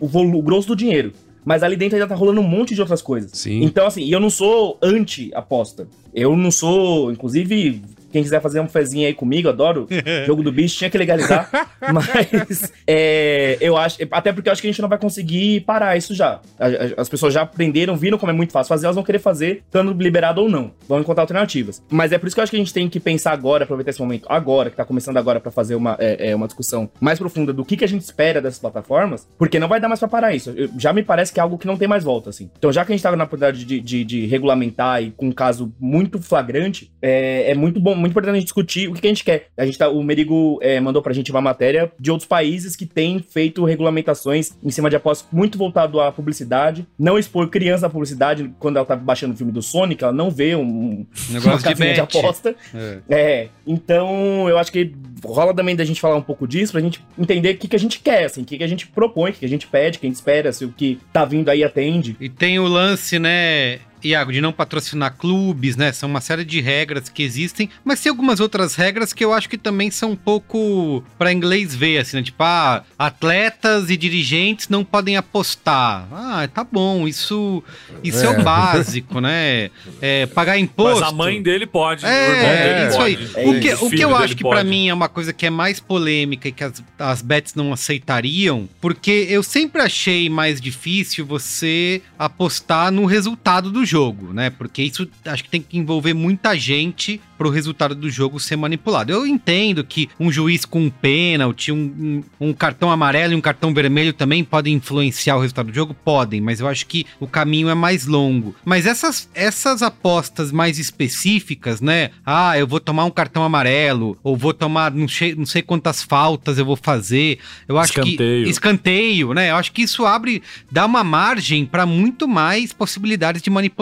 o- o grosso do dinheiro. Mas ali dentro ainda tá rolando um monte de outras coisas. Sim. Então, assim, e eu não sou anti-aposta. Eu não sou, inclusive, quem quiser fazer um fezinho aí comigo, adoro jogo do bicho, tinha que legalizar. mas é, eu acho, até porque eu acho que a gente não vai conseguir parar isso já. As pessoas já aprenderam, viram como é muito fácil fazer, elas vão querer fazer, estando liberado ou não. Vão encontrar alternativas. Mas é por isso que eu acho que a gente tem que pensar agora, aproveitar esse momento agora, que tá começando agora pra fazer uma, é, é, uma discussão mais profunda do que, que a gente espera dessas plataformas, porque não vai dar mais pra parar isso. Eu- já me parece que é algo que não tem mais volta, assim. Então, já que a gente tá na oportunidade de, de, de regulamentar e com um caso muito flagrante, é, é muito bom, muito importante a gente discutir o que, que a gente quer. A gente tá, o Merigo é, mandou pra gente uma matéria de outros países que têm feito regulamentações em cima de apostas muito voltado à publicidade, não expor criança à publicidade quando ela tá baixando o filme do Sonic, ela não vê um, um Negócio de de aposta. É. É, então eu acho que rola também da gente falar um pouco disso, pra gente entender o que, que a gente quer, assim, o que, que a gente propõe, o que, que a gente pede, o que a gente espera, se o que tá vindo aí atende. E tem o lance, né, Iago, de não patrocinar clubes, né? São uma série de regras que existem, mas tem algumas outras regras que eu acho que também são um pouco para inglês ver, assim, né? Tipo, ah, atletas e dirigentes não podem apostar. Ah, tá bom, isso, isso é, o É. básico, né? É, pagar imposto. Mas a mãe dele pode, o irmão É, dele isso aí. pode. É o que, isso. o que eu acho que pra pode. mim é uma coisa que é mais polêmica e que as, as bets não aceitariam, porque eu sempre achei mais difícil você apostar no resultado do jogo, né? Porque isso acho que tem que envolver muita gente pro resultado do jogo ser manipulado. Eu entendo que um juiz com um pênalti, um, um, um cartão amarelo e um cartão vermelho também podem influenciar o resultado do jogo? Podem, mas eu acho que o caminho é mais longo. Mas essas, essas apostas mais específicas, né? Ah, eu vou tomar um cartão amarelo, ou vou tomar não sei, não sei quantas faltas eu vou fazer. Eu acho Escanteio. que. Escanteio, né? Eu acho que isso abre, dá uma margem para muito mais possibilidades de manipulação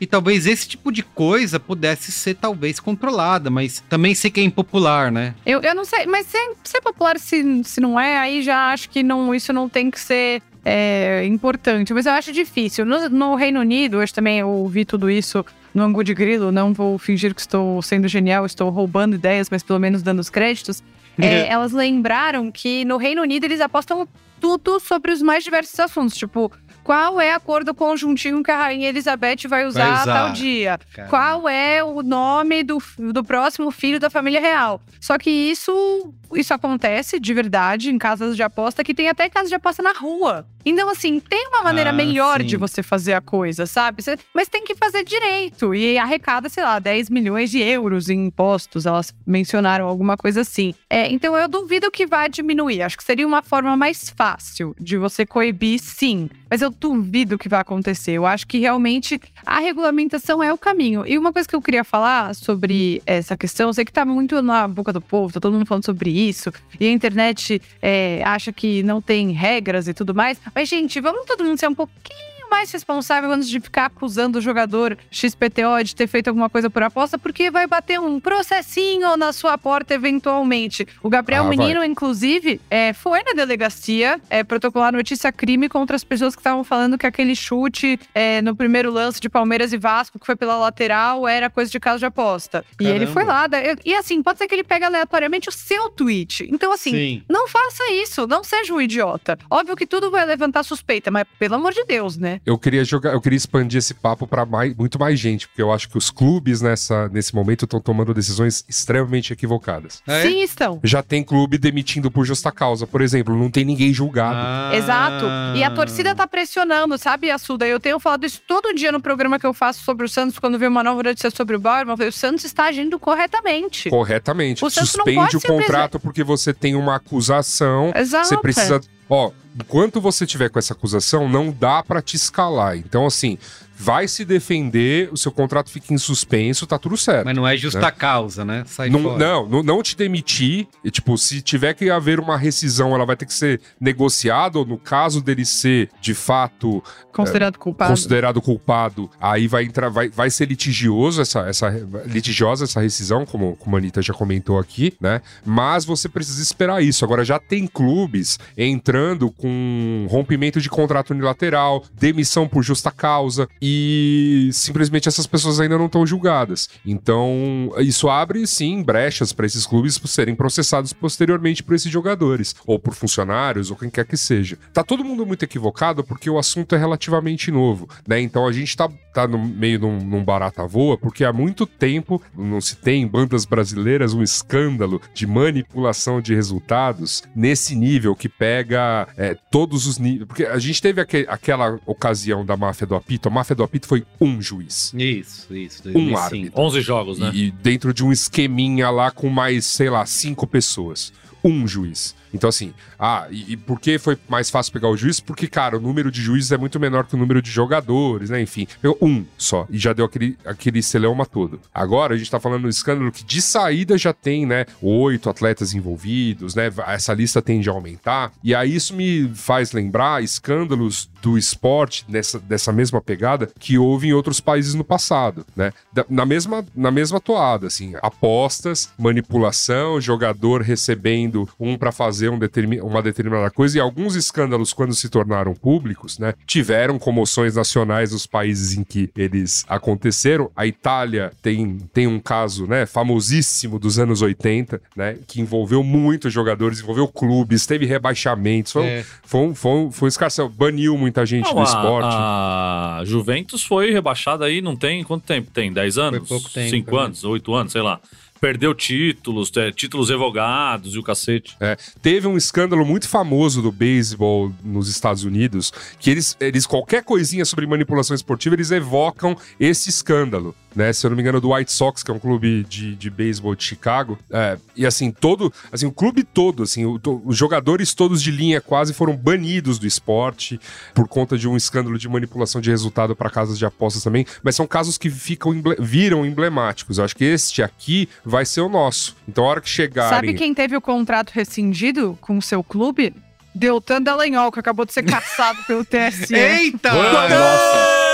e talvez esse tipo de coisa pudesse ser talvez controlada, mas também sei que é impopular, né? Eu, eu não sei, mas se, se é popular, se, se não é, aí já acho que não, isso não tem que ser é, importante. Mas eu acho difícil. No, no Reino Unido, hoje também eu ouvi tudo isso no Angu de Grilo, não vou fingir que estou sendo genial, estou roubando ideias, mas pelo menos dando os créditos. É, elas lembraram que no Reino Unido eles apostam tudo sobre os mais diversos assuntos, tipo, qual é a cor do conjuntinho que a Rainha Elizabeth vai usar, usar. tal dia? Cara. Qual é o nome do, do próximo filho da família real? Só que isso, isso acontece de verdade em casas de aposta, que tem até casas de aposta na rua. Então, assim, tem uma maneira Ah, melhor sim. de você fazer a coisa, sabe? Você- mas tem que fazer direito. E arrecada, sei lá, 10 milhões de euros em impostos. Elas mencionaram alguma coisa assim. É, então, eu duvido que vai diminuir. Acho que seria uma forma mais fácil de você coibir, sim. Mas eu duvido que vai acontecer. Eu acho que realmente a regulamentação é o caminho. E uma coisa que eu queria falar sobre essa questão, eu sei que tá muito na boca do povo, tá todo mundo falando sobre isso, e a internet é, acha que não tem regras e tudo mais. Mas, gente, vamos todo mundo ser um pouquinho mais responsável antes de ficar acusando o jogador XPTO de ter feito alguma coisa por aposta, porque vai bater um processinho na sua porta eventualmente. O Gabriel Ah, vai. Menino, inclusive, é, foi na delegacia é, protocolar notícia crime contra as pessoas que estavam falando que aquele chute é, no primeiro lance de Palmeiras e Vasco, que foi pela lateral, era coisa de casa de aposta. E Caramba. ele foi lá. E assim, pode ser que ele pegue aleatoriamente o seu tweet. Então, assim, Sim. não faça isso, não seja um idiota. Óbvio que tudo vai levantar suspeita, mas pelo amor de Deus, né? Eu queria jogar, eu queria expandir esse papo mais, muito mais gente, porque eu acho que os clubes nessa, nesse momento estão tomando decisões extremamente equivocadas. É? Sim, estão. Já tem clube demitindo por justa causa, por exemplo, não tem ninguém julgado. Ah. Exato. E a torcida tá pressionando, sabe, Assuda? Eu tenho falado isso todo dia no programa que eu faço sobre o Santos, quando vem uma nova notícia sobre o Bauerman. Eu falei, o Santos está agindo corretamente. Corretamente. O Santos não Suspende o contrato porque você tem uma acusação. Exato. Você precisa. Ó, enquanto você tiver com essa acusação, não dá pra te escalar. Então, assim, vai se defender, o seu contrato fica em suspenso, tá tudo certo. Mas não é justa causa, né? Sai Não, fora. não, não, não te demitir. E, tipo, se tiver que haver uma rescisão, ela vai ter que ser negociada, ou no caso dele ser, de fato, Considerado culpado. considerado culpado, aí vai entrar, vai, vai ser litigioso essa, essa litigiosa essa rescisão, como, como a Anitta já comentou aqui, né? Mas você precisa esperar isso. Agora já tem clubes entrando com rompimento de contrato unilateral, demissão por justa causa e simplesmente essas pessoas ainda não estão julgadas. Então, isso abre sim brechas para esses clubes serem processados posteriormente por esses jogadores, ou por funcionários, ou quem quer que seja. Tá todo mundo muito equivocado porque o assunto é relativamente novo, né? Então a gente tá, tá no meio num, num barata voa porque há muito tempo não se tem em bandas brasileiras um escândalo de manipulação de resultados nesse nível que pega é, todos os níveis. Porque a gente teve aque- aquela ocasião da máfia do apito, a máfia do apito foi um juiz. Isso, isso. Um 2005. árbitro. 11 jogos, né? E dentro de um esqueminha lá com mais, sei lá, cinco pessoas. Um juiz. Então, assim, ah, e, e por que foi mais fácil pegar o juiz? Porque, cara, o número de juízes é muito menor que o número de jogadores, né? Enfim, pegou um só e já deu aquele, aquele celeuma todo. Agora a gente tá falando do escândalo que de saída já tem, né? Oito atletas envolvidos, né? Essa lista tende a aumentar. E aí isso me faz lembrar escândalos do esporte nessa, dessa mesma pegada que houve em outros países no passado, né? Da- na, mesma, na mesma toada, assim, apostas, manipulação, jogador recebendo um pra fazer um determi- uma determinada coisa e alguns escândalos quando se tornaram públicos, né? Tiveram comoções nacionais nos países em que eles aconteceram. A Itália tem, tem um caso, né, famosíssimo dos anos 80, né, que envolveu muitos jogadores, envolveu clubes, teve rebaixamentos, foi, um- É. foi, um, foi, um, foi um escarcel, baniu muita gente Não, do a- esporte. A, Juventus foi rebaixada aí, não tem quanto tempo? Tem 10 anos? pouco tempo, 5 né? anos, 8 anos, sei lá. Perdeu títulos, é, títulos revogados e o cacete. É, teve um escândalo muito famoso do beisebol nos Estados Unidos, que eles, eles qualquer coisinha sobre manipulação esportiva, eles evocam esse escândalo. Né, se eu não me engano, do White Sox, que é um clube de, de beisebol de Chicago. É, e assim, todo. Assim, o clube todo, assim, o- to- os jogadores todos de linha quase foram banidos do esporte por conta de um escândalo de manipulação de resultado para casas de apostas também. Mas são casos que ficam emble- viram emblemáticos. Eu acho que este aqui vai ser o nosso. Então, a hora que chegarem. Sabe quem teve o contrato rescindido com o seu clube? Deltan Dallagnol, que acabou de ser caçado pelo TSE. Eita! Nossa.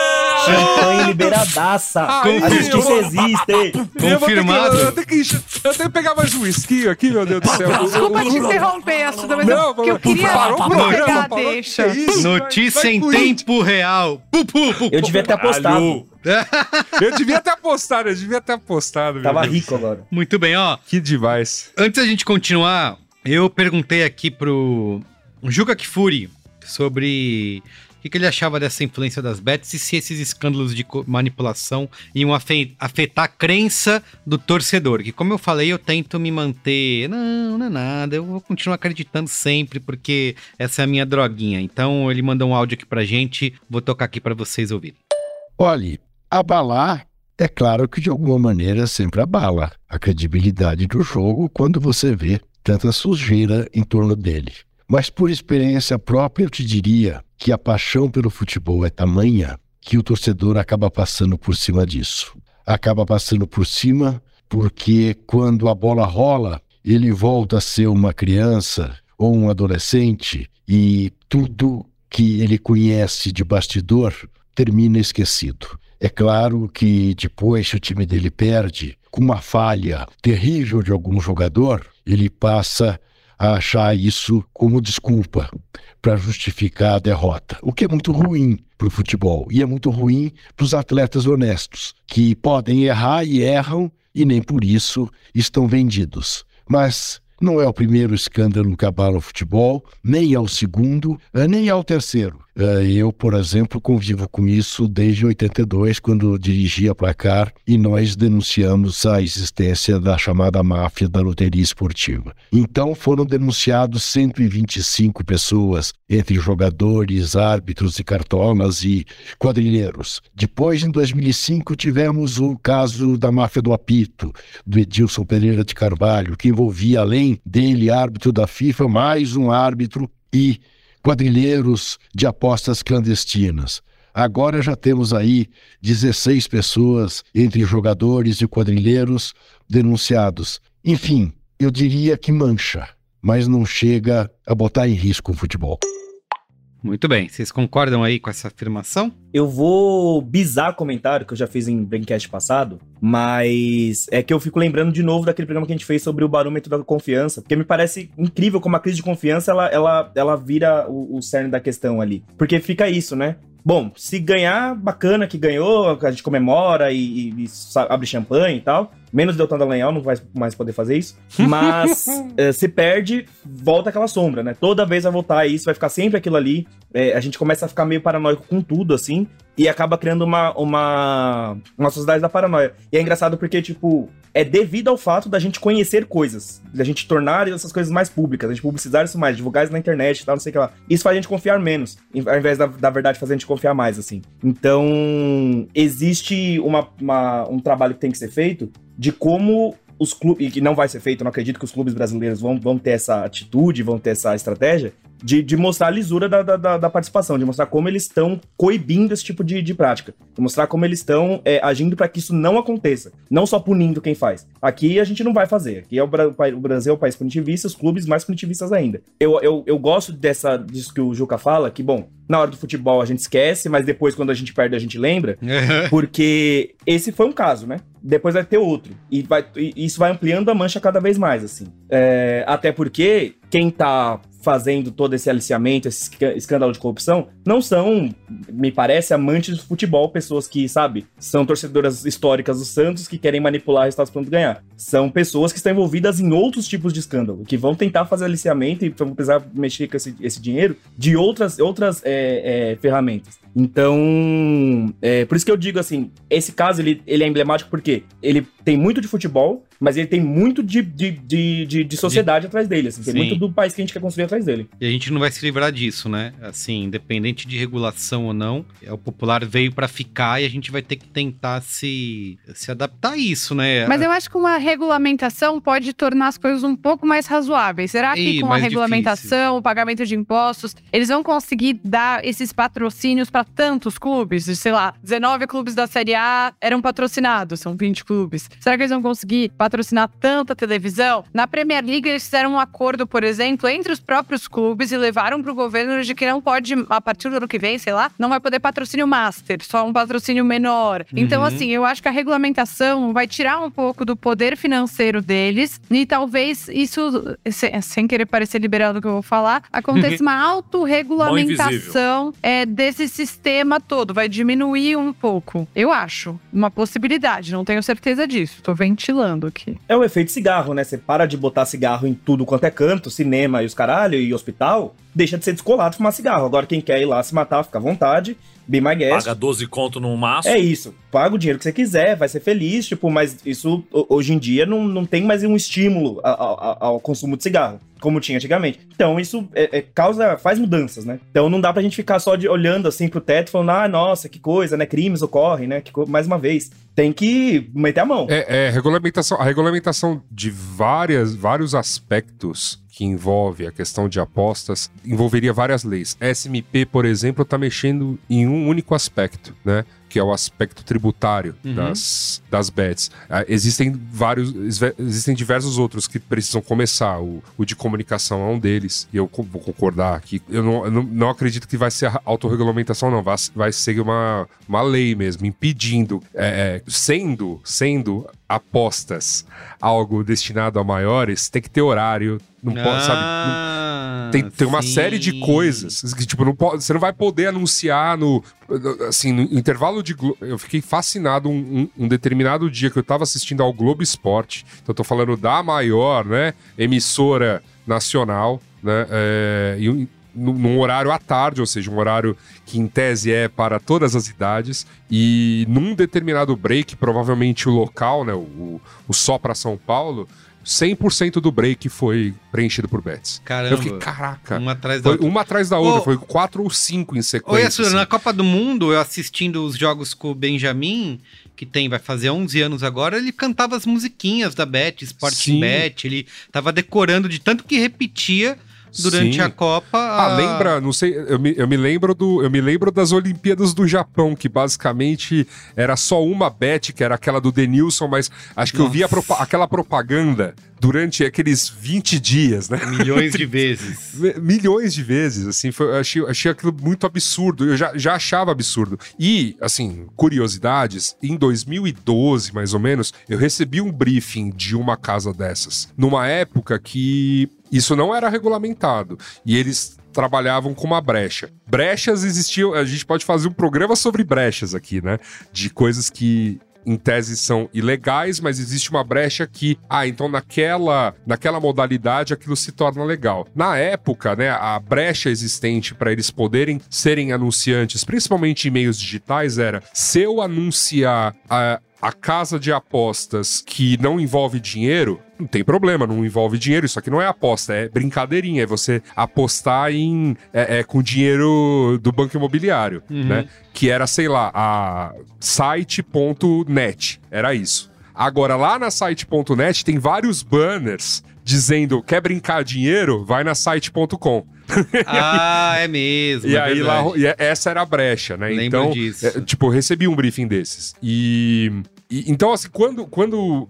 Champanhe liberadaça. Ai, A justiça eu- existe. Confirmado. Eu tenho que, eu tenho que, eu tenho que pegar mais um whisky aqui, meu Deus do céu. Desculpa te interromper, Assuda, mas Não, eu, que eu queria parou o pegar programa, deixa. Isso? Notícia Vai- em vai tempo real. Pu, pu, pu, Eu devia ter apostado. Eu devia ter apostado, eu devia ter apostado. meu Tava Deus. rico agora. Muito bem, ó. Que demais. Antes da gente continuar, eu perguntei aqui pro Juca Kifuri sobre que, que ele achava dessa influência das bets e se esses escândalos de manipulação iam afe- afetar a crença do torcedor. Que, como eu falei, eu tento me manter. Não, não é nada. Eu vou continuar acreditando sempre, porque essa é a minha droguinha. Então, ele mandou um áudio aqui pra gente. Vou tocar aqui pra vocês ouvirem. Olhe, abalar é claro que de alguma maneira sempre abala a credibilidade do jogo quando você vê tanta sujeira em torno dele. Mas por experiência própria eu te diria que a paixão pelo futebol é tamanha que o torcedor acaba passando por cima disso. Acaba passando por cima porque quando a bola rola, ele volta a ser uma criança ou um adolescente e tudo que ele conhece de bastidor termina esquecido. É claro que depois que o time dele perde, com uma falha terrível de algum jogador, ele passa a achar isso como desculpa para justificar a derrota, o que é muito ruim para o futebol e é muito ruim para os atletas honestos, que podem errar e erram e nem por isso estão vendidos. Mas não é o primeiro escândalo que abala o futebol, nem é o segundo, nem é o terceiro. Eh, Eu, por exemplo, convivo com isso desde 82, quando dirigia Placar, e nós denunciamos a existência da chamada máfia da loteria esportiva. Então foram denunciados 125 pessoas, entre jogadores, árbitros e cartolas e quadrilheiros. Depois, em 2005, tivemos o caso da máfia do apito, do Edilson Pereira de Carvalho, que envolvia, além dele, árbitro da FIFA, mais um árbitro e quadrilheiros de apostas clandestinas. Agora já temos aí 16 pessoas, entre jogadores e quadrilheiros, denunciados. Enfim, eu diria que mancha, mas não chega a botar em risco o futebol. Muito bem. Vocês concordam aí com essa afirmação? Eu vou bizar comentário que eu já fiz em Braincast passado, mas é que eu fico lembrando de novo daquele programa que a gente fez sobre o barômetro da confiança, porque me parece incrível como a crise de confiança ela, ela, ela vira o, o cerne da questão ali. Porque fica isso, né? Bom, se ganhar, bacana que ganhou, a gente comemora e, e, e abre champanhe e tal. Menos Deltan Dallagnol não vai mais poder fazer isso. Mas é, se perde, volta aquela sombra, né? Toda vez vai voltar isso, vai ficar sempre aquilo ali. É, a gente começa a ficar meio paranoico com tudo, assim. E acaba criando uma, uma, uma sociedade da paranoia. E é engraçado porque, tipo, é devido ao fato da gente conhecer coisas, da gente tornar essas coisas mais públicas, a gente publicizar isso mais, divulgar isso na internet e tal, não sei o que lá. Isso faz a gente confiar menos, ao invés da, da verdade fazer a gente confiar mais, assim. Então, existe uma, uma, um trabalho que tem que ser feito de como os clubes, e que não vai ser feito, não acredito que os clubes brasileiros vão, vão ter essa atitude, vão ter essa estratégia, de, de mostrar a lisura da, da, da participação, de mostrar como eles estão coibindo esse tipo de, de prática, de mostrar como eles estão é, agindo para que isso não aconteça, não só punindo quem faz. Aqui a gente não vai fazer, aqui é o, o Brasil é o país punitivista, os clubes mais punitivistas ainda. Eu, eu, eu gosto dessa, disso que o Juca fala, que, bom, na hora do futebol a gente esquece, mas depois quando a gente perde a gente lembra, porque esse foi um caso, né? Depois vai ter outro. E, vai, e isso vai ampliando a mancha cada vez mais, assim. É, até porque quem tá fazendo todo esse aliciamento, esse escândalo de corrupção, não são, me parece, amantes do futebol, pessoas que, sabe, são torcedoras históricas do Santos que querem manipular resultados para ganhar. São pessoas que estão envolvidas em outros tipos de escândalo, que vão tentar fazer aliciamento e vão precisar mexer com esse, esse dinheiro de outras, outras é, é, ferramentas. Então, é, por isso que eu digo assim, esse caso ele, ele é emblemático porque ele tem muito de futebol, mas ele tem muito de, de, de, de, de sociedade de... atrás dele, assim, tem Sim. muito do país que a gente quer construir atrás dele. E a gente não vai se livrar disso, né? Assim, independente de regulação ou não, é, o popular veio para ficar e a gente vai ter que tentar se, se adaptar a isso, né? Mas eu acho que uma regulamentação pode tornar as coisas um pouco mais razoáveis. Será que e, com a regulamentação, difícil. o pagamento de impostos, eles vão conseguir dar esses patrocínios para tantos clubes? Sei lá, 19 clubes da Série A eram patrocinados, são 20 clubes. Será que eles vão conseguir patrocinar tanta televisão? Na Premier League, eles fizeram um acordo, por exemplo, entre os próprios clubes e levaram para o governo de que não pode, a partir do ano que vem, sei lá, não vai poder patrocínio master, só um patrocínio menor. Então, uhum. Então, assim, eu acho que a regulamentação vai tirar um pouco do poder financeiro deles e talvez isso, sem querer parecer liberal do que eu vou falar, aconteça uma autorregulamentação é, desse sistema todo. Vai diminuir um pouco. Eu acho. Uma possibilidade, não tenho certeza disso. Tô ventilando aqui. É o efeito cigarro, né? Você para de botar cigarro em tudo quanto é canto, cinema e os caralho, e hospital, deixa de ser descolado fumar cigarro. Agora, quem quer ir lá se matar, fica à vontade. Be my guest. Paga 12 conto no maço. É isso. Paga o dinheiro que você quiser, vai ser feliz, tipo, mas isso hoje em dia não, não tem mais um estímulo ao, ao consumo de cigarro, como tinha antigamente. Então, isso é, é, causa, faz mudanças, né? Então não dá pra gente ficar só de, olhando assim pro teto falando, ah, nossa, que coisa, né? Crimes ocorrem, né? Que, mais uma vez. Tem que meter a mão. É, é regulamentação, a regulamentação de várias, vários aspectos que envolve a questão de apostas, envolveria várias leis. A SMP, por exemplo, está mexendo em um único aspecto, né? que é o aspecto tributário uhum. das, das bets. Uh, existem vários, existem diversos outros que precisam começar. O, o de comunicação é um deles, e eu vou concordar aqui. Eu não, eu não, não acredito que vai ser autorregulamentação, não. Vai, vai ser uma, uma lei mesmo, impedindo, é, é, sendo, sendo apostas algo destinado a maiores, tem que ter horário, não pode, ah, sabe? tem, tem uma série de coisas que, tipo, não pode, você não vai poder anunciar no. Assim, no intervalo de. Eu fiquei fascinado um, um, um, determinado dia que eu tava assistindo ao Globo Esporte. Então, eu tô falando da maior, né? Emissora nacional, né? É, e num horário à tarde, ou seja, um horário que em tese é para todas as idades, e num determinado break, provavelmente o local, né, o, o só para São Paulo, 100% do break foi preenchido por bets. Caramba. Eu fiquei, caraca. Uma atrás da outra. Uma atrás da outra. foi quatro ou cinco em sequência. Oi, Assur, assim. na Copa do Mundo, eu assistindo os jogos com o Benjamin, que tem, vai fazer 11 anos agora, ele cantava as musiquinhas da Bet, Sporting Bet, ele tava decorando de tanto que repetia durante Sim. a Copa. Ah, a- lembra, não sei, eu me, eu me lembro do, eu me lembro das Olimpíadas do Japão, que basicamente era só uma bet, que era aquela do Denilson, mas acho que eu vi propa- aquela propaganda durante aqueles 20 dias, né? Milhões de vezes. Mi- Milhões de vezes, assim, foi, eu achei, achei aquilo muito absurdo, eu já, já achava absurdo. E, assim, curiosidades, em 2012, mais ou menos, eu recebi um briefing de uma casa dessas, numa época que isso não era regulamentado, e eles trabalhavam com uma brecha. Brechas existiam, a gente pode fazer um programa sobre brechas aqui, né? De coisas que em tese são ilegais, mas existe uma brecha que, ah, então naquela, naquela modalidade aquilo se torna legal. Na época, né, a brecha existente para eles poderem serem anunciantes, principalmente em meios digitais, era se eu anunciar a, a casa de apostas que não envolve dinheiro, não tem problema, não envolve dinheiro. Isso aqui não é aposta, é brincadeirinha. É você apostar em é, é, com dinheiro do banco imobiliário, né? Que era, sei lá, a site.net. Era isso. Agora, lá na site.net tem vários banners dizendo quer brincar dinheiro, vai na site.com. Ah, é mesmo. E é aí lá, verdade. e é- essa era a brecha, né? Lembro então, disso. é, tipo, eu recebi um briefing desses. E, e- então assim, quando quando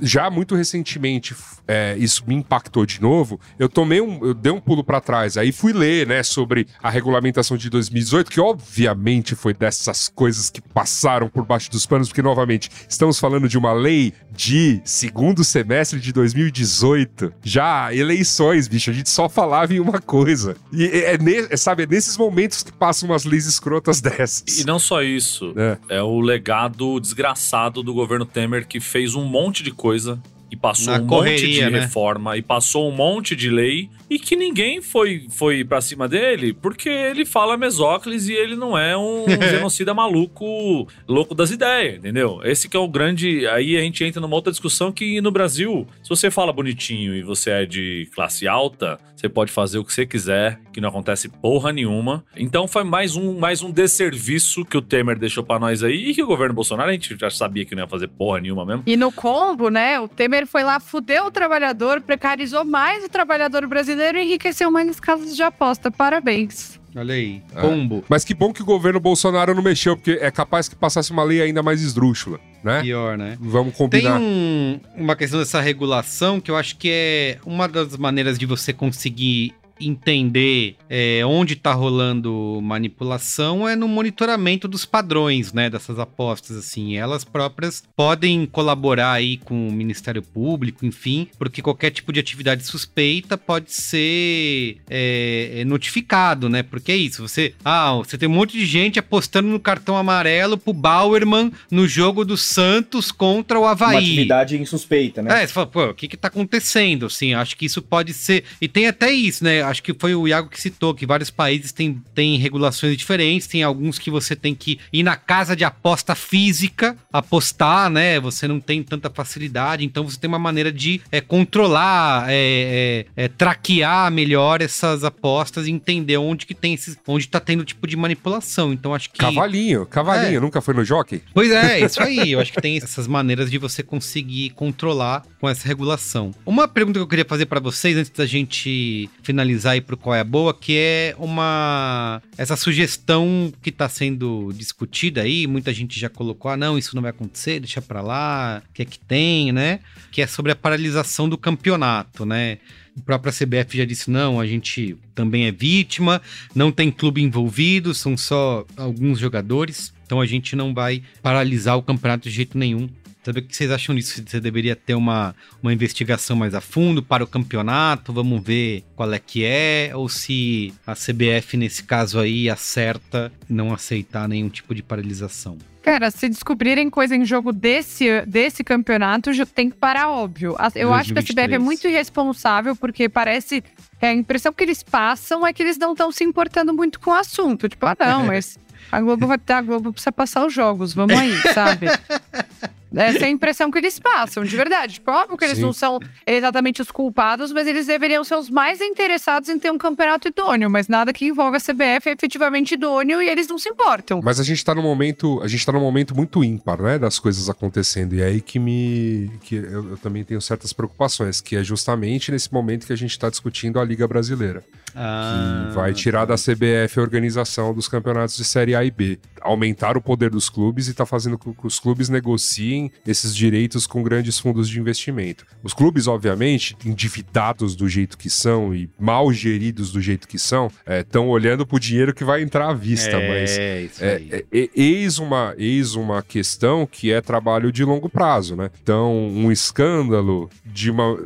já muito recentemente é, isso me impactou de novo, eu tomei um, eu dei um pulo pra trás, aí fui ler, né, sobre a regulamentação de 2018, que obviamente foi dessas coisas que passaram por baixo dos panos, porque novamente estamos falando de uma lei de segundo semestre de 2018, já eleições, bicho, a gente só falava em uma coisa. E é, é é, sabe, é nesses momentos que passam umas leis escrotas dessas. E não só isso, É. é o legado desgraçado do governo Temer que fez um monte de coisa e passou Na um correria, monte de né? reforma e passou um monte de lei e que ninguém foi foi para cima dele porque ele fala mesóclise e ele não é um genocida maluco, louco das ideias, entendeu? Esse que é o grande, aí a gente entra numa outra discussão que no Brasil, se você fala bonitinho e você é de classe alta, você pode fazer o que você quiser, que não acontece porra nenhuma. Então foi mais um mais um desserviço que o Temer deixou pra nós aí e que o governo Bolsonaro a gente já sabia que não ia fazer porra nenhuma mesmo. E no combo, né, o Temer foi lá, fudeu o trabalhador, precarizou mais o trabalhador brasileiro e enriqueceu mais as casas de aposta. Parabéns. Olha aí. É. Combo. Mas que bom que o governo Bolsonaro não mexeu, porque é capaz que passasse uma lei ainda mais esdrúxula, né? Pior, né? Vamos Tem combinar. um- uma questão dessa regulação que eu acho que é uma das maneiras de você conseguir entender é, onde está rolando manipulação é no monitoramento dos padrões, né, dessas apostas, assim. Elas próprias podem colaborar aí com o Ministério Público, enfim, porque qualquer tipo de atividade suspeita pode ser é, é, notificado, né? Porque é isso, você... Ah, você tem um monte de gente apostando no cartão amarelo pro Bauerman no jogo do Santos contra o Havaí. Uma atividade insuspeita, né? É, você fala, pô, o que que tá acontecendo? Assim, acho que isso pode ser. E tem até isso, né? Acho que foi o Iago que citou que vários países têm, têm regulações diferentes. Tem alguns que você tem que ir na casa de aposta física, apostar, né? Você não tem tanta facilidade. Então você tem uma maneira de é, controlar, é, é, é, traquear melhor essas apostas e entender onde que tem esses. onde tá tendo tipo de manipulação. Então acho que. Cavalinho, cavalinho, É. nunca foi no jockey? Pois é, isso aí. Eu acho que tem essas maneiras de você conseguir controlar com essa regulação. Uma pergunta que eu queria fazer pra vocês antes da gente finalizar aí pro qual é a boa, que é uma essa sugestão que tá sendo discutida aí, muita gente já colocou, ah, não, isso não vai acontecer, deixa pra lá, o que é que tem, né? Que é sobre a paralisação do campeonato, né? A própria CBF já disse: não, a gente também é vítima, não tem clube envolvido, são só alguns jogadores, então a gente não vai paralisar o campeonato de jeito nenhum. Sabe o que vocês acham disso? Se Você deveria ter uma, uma investigação mais a fundo para o campeonato, vamos ver qual é que é, ou se a CBF, nesse caso aí, acerta não aceitar nenhum tipo de paralisação. Cara, se descobrirem coisa em jogo desse, desse campeonato, tem que parar, óbvio. Eu acho que a CBF é 2023. muito irresponsável, porque parece. é, a impressão que eles passam é que eles não estão se importando muito com o assunto. Tipo, ah, não, mas a Globo vai ter, a Globo precisa passar os jogos, vamos aí, sabe? Essa é a impressão que eles passam, de verdade. Tipo, óbvio que eles Sim. não são exatamente os culpados, mas eles deveriam ser os mais interessados em ter um campeonato idôneo. Mas nada que envolve a CBF é efetivamente idôneo e eles não se importam. Mas a gente tá num momento, a gente tá num momento muito ímpar, né, das coisas acontecendo. E é aí que me que eu, eu também tenho certas preocupações, que é justamente nesse momento que a gente tá discutindo a Liga Brasileira, Ah, que vai tirar da CBF a organização dos campeonatos de Série A e B, aumentar o poder dos clubes e tá fazendo com que os clubes negociem esses direitos com grandes fundos de investimento. Os clubes, obviamente, endividados do jeito que são e mal geridos do jeito que são, estão olhando pro dinheiro que vai entrar à vista, mas É, isso é, aí. é, é, eis, uma, eis uma questão que é trabalho de longo prazo, né? Então, um escândalo de uma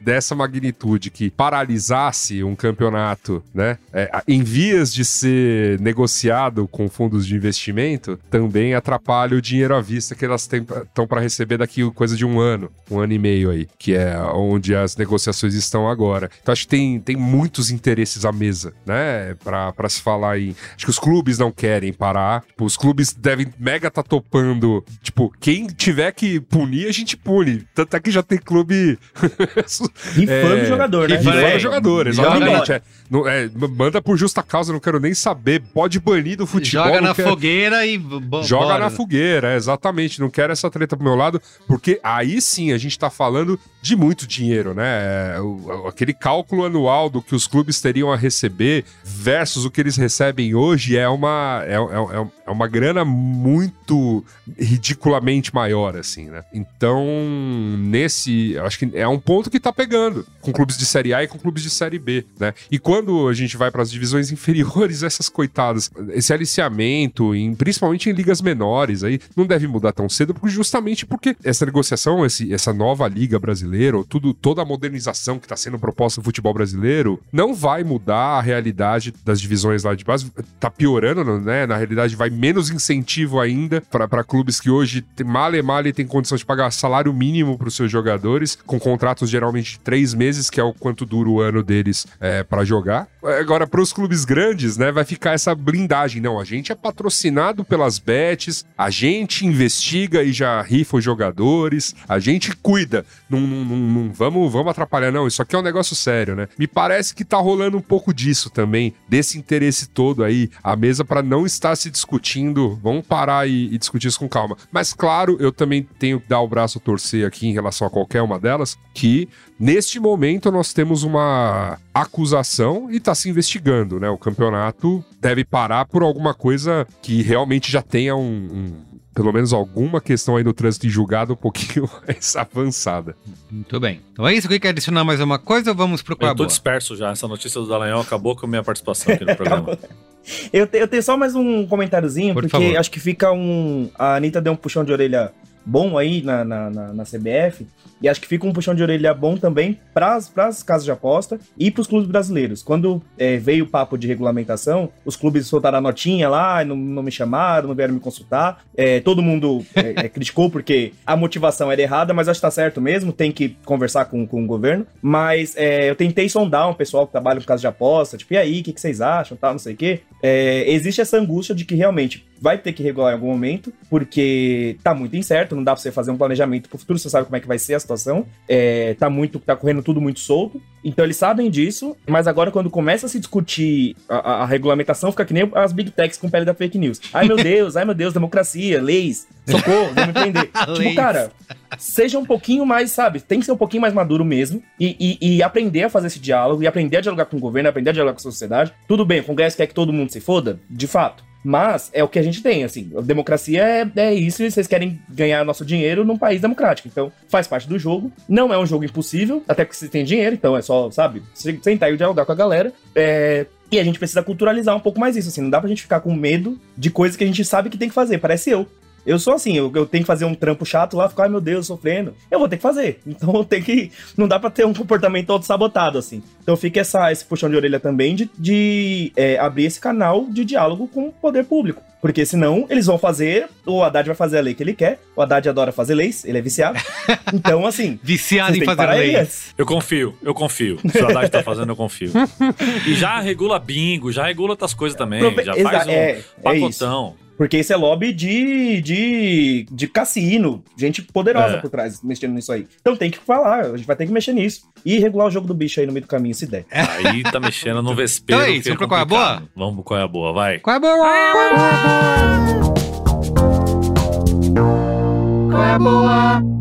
dessa magnitude que paralisasse um campeonato, né? é, em vias de ser negociado com fundos de investimento, também atrapalha o dinheiro à vista que elas estão para receber daqui coisa de um ano, um ano e meio aí, que é onde as negociações estão agora. Então acho que tem, tem muitos interesses à mesa, né? Para se falar em. Acho que os clubes não querem parar. Tipo, os clubes devem mega tá topando. Tipo, quem tiver que punir, a gente pune. Tanto é que já tem clube. Rifando É, o jogador, né? Rifando É, o jogador, joga exatamente. É, Não- é, manda por justa causa, não quero nem saber. Pode banir do futebol. Joga na quero- fogueira e Joga bora. na fogueira, é, exatamente. Não quero essa treta pro meu lado, porque aí sim a gente tá falando de muito dinheiro, né? É, o- aquele cálculo anual do que os clubes teriam a receber versus o que eles recebem hoje é uma, é, é- é- é uma grana muito ridiculamente maior, assim, né? Então, nesse. Acho que é um ponto que tá pegando com clubes de Série A e com clubes de Série B, né? E quando a gente vai para as divisões inferiores, essas coitadas, esse aliciamento, em, principalmente em ligas menores, aí não deve mudar tão cedo, porque justamente porque essa negociação, esse, essa nova liga brasileira, ou tudo, toda a modernização que está sendo proposta no futebol brasileiro, não vai mudar a realidade das divisões lá de base. Tá piorando, né? Na realidade, vai menos incentivo ainda para clubes que hoje tem- mal e mal e tem condição de pagar salário mínimo para os seus jogadores, com contratos geralmente de três meses, que é o quanto dura o ano deles é, para jogar. Agora, para os clubes grandes, né, vai ficar essa blindagem. Não, a gente é patrocinado pelas bets, a gente investiga e já rifa os jogadores, a gente cuida. Não, não- vamos, vamos atrapalhar, não. Isso aqui é um negócio sério, né? Me parece que tá rolando um pouco disso também, desse interesse todo aí, a mesa para não estar se discutindo. Vamos parar e, e discutir isso com calma. Mas, claro, eu também tenho que dar o braço a torcer aqui em relação a qualquer uma delas, que neste momento nós temos uma acusação e tá se investigando, né? O campeonato deve parar por alguma coisa que realmente já tenha um- um pelo menos alguma questão aí no trânsito em julgado um pouquinho mais avançada. Muito bem. Então é isso que quer adicionar mais uma coisa ou vamos pro Eu tô disperso já. Essa notícia do Dallagnol acabou com a minha participação aqui no programa. Eu, te- eu tenho só mais um comentáriozinho, Por porque favor. acho que fica um. A Anitta deu um puxão de orelha bom aí na, na, na- na CBF. E acho que fica um puxão de orelha bom também para as casas de aposta e para os clubes brasileiros. Quando é, veio o papo de regulamentação, os clubes soltaram a notinha lá, não, não me chamaram, não vieram me consultar. É, todo mundo é, é, criticou porque a motivação era errada, mas acho que tá certo mesmo, tem que conversar com, com o governo. Mas é, eu tentei sondar um pessoal que trabalha com casa de aposta, tipo, e aí, o que, que vocês acham, tal, não sei o quê. É, existe essa angústia de que realmente vai ter que regular em algum momento, porque tá muito incerto, não dá pra você fazer um planejamento pro futuro, você sabe como é que vai ser a situação. É, tá muito, tá correndo tudo muito solto. Então eles sabem disso, mas agora quando começa a se discutir a, a- a regulamentação, fica que nem as big techs com pele da fake news. Ai meu Deus, ai meu Deus, democracia, leis, socorro, prender. Leis. tipo, cara, seja um pouquinho mais, sabe? Tem que ser um pouquinho mais maduro mesmo e, e- e aprender a fazer esse diálogo e aprender a dialogar com o governo, aprender a dialogar com a sociedade. Tudo bem, o Congresso quer que todo mundo se foda? De fato. Mas é o que a gente tem, assim. A democracia é, é isso e vocês querem ganhar nosso dinheiro num país democrático. Então, faz parte do jogo. Não é um jogo impossível, até porque você tem dinheiro, então é só, sabe, se- sentar e dialogar com a galera. É, E a gente precisa culturalizar um pouco mais isso, assim. Não dá pra gente ficar com medo de coisas que a gente sabe que tem que fazer. Parece eu. Eu sou assim, eu, eu tenho que fazer um trampo chato lá, ficar, ai meu Deus, sofrendo. Eu vou ter que fazer. Então eu tenho que. Não dá pra ter um comportamento todo sabotado, assim. Então fica essa, esse puxão de orelha também de, de é, abrir esse canal de diálogo com o poder público. Porque senão eles vão fazer, o Haddad vai fazer a lei que ele quer. O Haddad adora fazer leis, ele é viciado. Então, assim. Viciado em fazer leis. Eu confio, eu confio. Se o Haddad tá fazendo, eu confio. E já regula bingo, já regula outras coisas também. Profe- Já Exa- faz um é, é pacotão. Porque esse é lobby de, de, de cassino, gente poderosa É. por trás, mexendo nisso aí. Então tem que falar, a gente vai ter que mexer nisso. E regular o jogo do bicho aí no meio do caminho, se der. Aí tá mexendo no vespeiro. Então é isso, vamos pro qual é a boa? Vamos pro qual é a boa, vai. Qual é a boa? Qual é a boa?